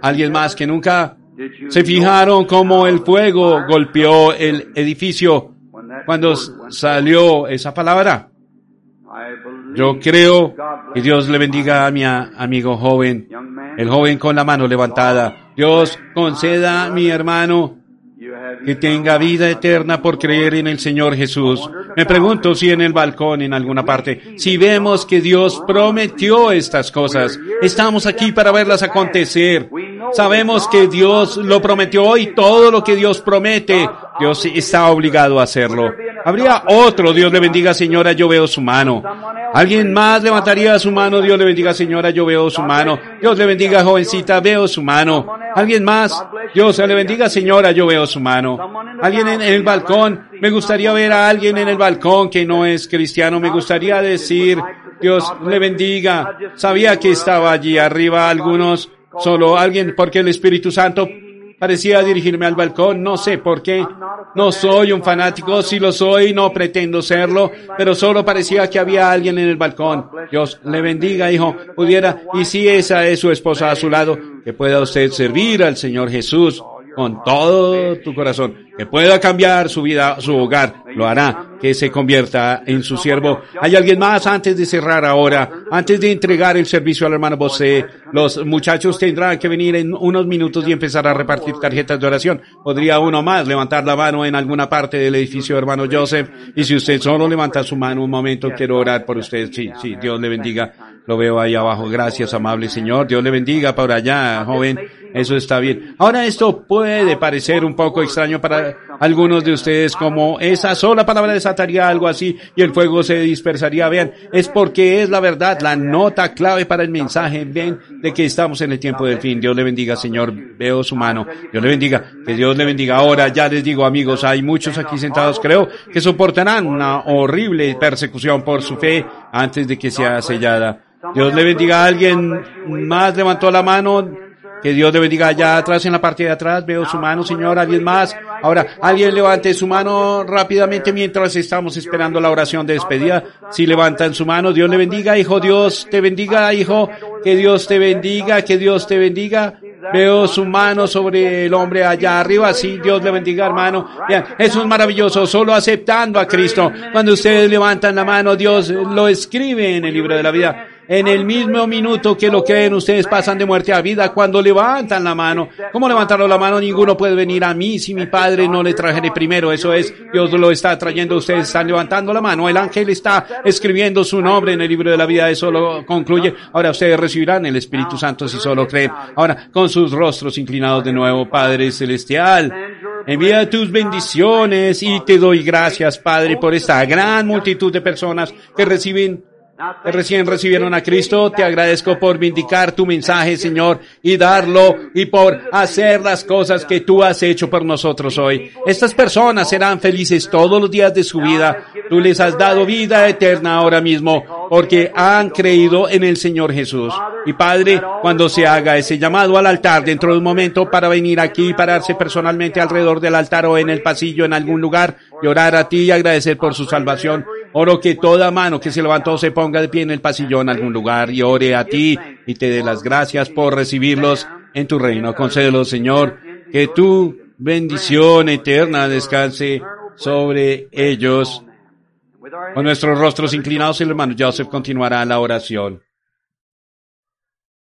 ¿Alguien más que nunca? ¿Se fijaron cómo el fuego golpeó el edificio cuando salió esa palabra? Yo creo que Dios le bendiga a mi amigo joven, el joven con la mano levantada. Dios conceda, mi hermano, que tenga vida eterna por creer en el Señor Jesús. Me pregunto si en el balcón, en alguna parte, si vemos que Dios prometió estas cosas, estamos aquí para verlas acontecer. Sabemos que Dios lo prometió y todo lo que Dios promete, Dios está obligado a hacerlo. Habría otro, Dios le bendiga señora, yo veo su mano. Alguien más levantaría su mano, Dios le bendiga señora, yo veo su mano. Dios le bendiga jovencita, veo su mano. Alguien más, Dios le bendiga señora, yo veo su mano. Alguien en el balcón, me gustaría ver a alguien en el balcón que no es cristiano, me gustaría decir, Dios le bendiga. Sabía que estaba allí arriba algunos, solo alguien, porque el Espíritu Santo parecía dirigirme al balcón, no sé por qué. No soy un fanático, si lo soy, no pretendo serlo, pero solo parecía que había alguien en el balcón. Dios le bendiga, hijo, pudiera, y si esa es su esposa a su lado, que pueda usted servir al Señor Jesús con todo tu corazón, que pueda cambiar su vida, su hogar, lo hará, que se convierta en su siervo. ¿Hay alguien más antes de cerrar ahora? Antes de entregar el servicio al hermano Bosé, los muchachos tendrán que venir en unos minutos y empezar a repartir tarjetas de oración. Podría uno más levantar la mano en alguna parte del edificio, hermano Joseph, y si usted solo levanta su mano un momento, quiero orar por usted. Sí, sí, Dios le bendiga. Lo veo ahí abajo. Gracias, amable Señor. Dios le bendiga por allá, joven. Eso está bien. Ahora esto puede parecer un poco extraño para algunos de ustedes como esa sola palabra desataría algo así y el fuego se dispersaría. Vean, es porque es la verdad, la nota clave para el mensaje. Ven de que estamos en el tiempo del fin. Dios le bendiga, Señor. Veo su mano. Dios le bendiga. Que Dios le bendiga. Ahora ya les digo, amigos, hay muchos aquí sentados, creo, que soportarán una horrible persecución por su fe antes de que sea sellada. Dios le bendiga a alguien más levantó la mano. Que Dios le bendiga allá atrás en la parte de atrás. Veo su mano, Señor. Alguien más. Ahora, alguien levante su mano rápidamente mientras estamos esperando la oración de despedida. Si levantan su mano, Dios le bendiga, hijo. Dios te bendiga, hijo. Que Dios te bendiga, que Dios te bendiga. Veo su mano sobre el hombre allá arriba. Sí, Dios le bendiga, hermano. Vean, eso es maravilloso. Solo aceptando a Cristo. Cuando ustedes levantan la mano, Dios lo escribe en el libro de la vida en el mismo minuto que lo creen, ustedes pasan de muerte a vida cuando levantan la mano. ¿Cómo levantaron la mano? Ninguno puede venir a mí si mi Padre no le trajere primero. Eso es, Dios lo está trayendo, ustedes están levantando la mano. El ángel está escribiendo su nombre en el libro de la vida, eso lo concluye. Ahora ustedes recibirán el Espíritu Santo si solo creen. Ahora, con sus rostros inclinados de nuevo, Padre Celestial. Envía tus bendiciones y te doy gracias, Padre, por esta gran multitud de personas que reciben recién recibieron a Cristo, te agradezco por vindicar tu mensaje, Señor, y darlo, y por hacer las cosas que tú has hecho por nosotros hoy. Estas personas serán felices todos los días de su vida. Tú les has dado vida eterna ahora mismo, porque han creído en el Señor Jesús. Y Padre, cuando se haga ese llamado al altar dentro de un momento para venir aquí y pararse personalmente alrededor del altar o en el pasillo en algún lugar, y orar a ti y agradecer por su salvación, Oro que toda mano que se levantó se ponga de pie en el pasillo en algún lugar y ore a ti y te dé las gracias por recibirlos en tu reino. Concédelo, Señor, que tu bendición eterna descanse sobre ellos. Con nuestros rostros inclinados, el hermano Joseph continuará la oración.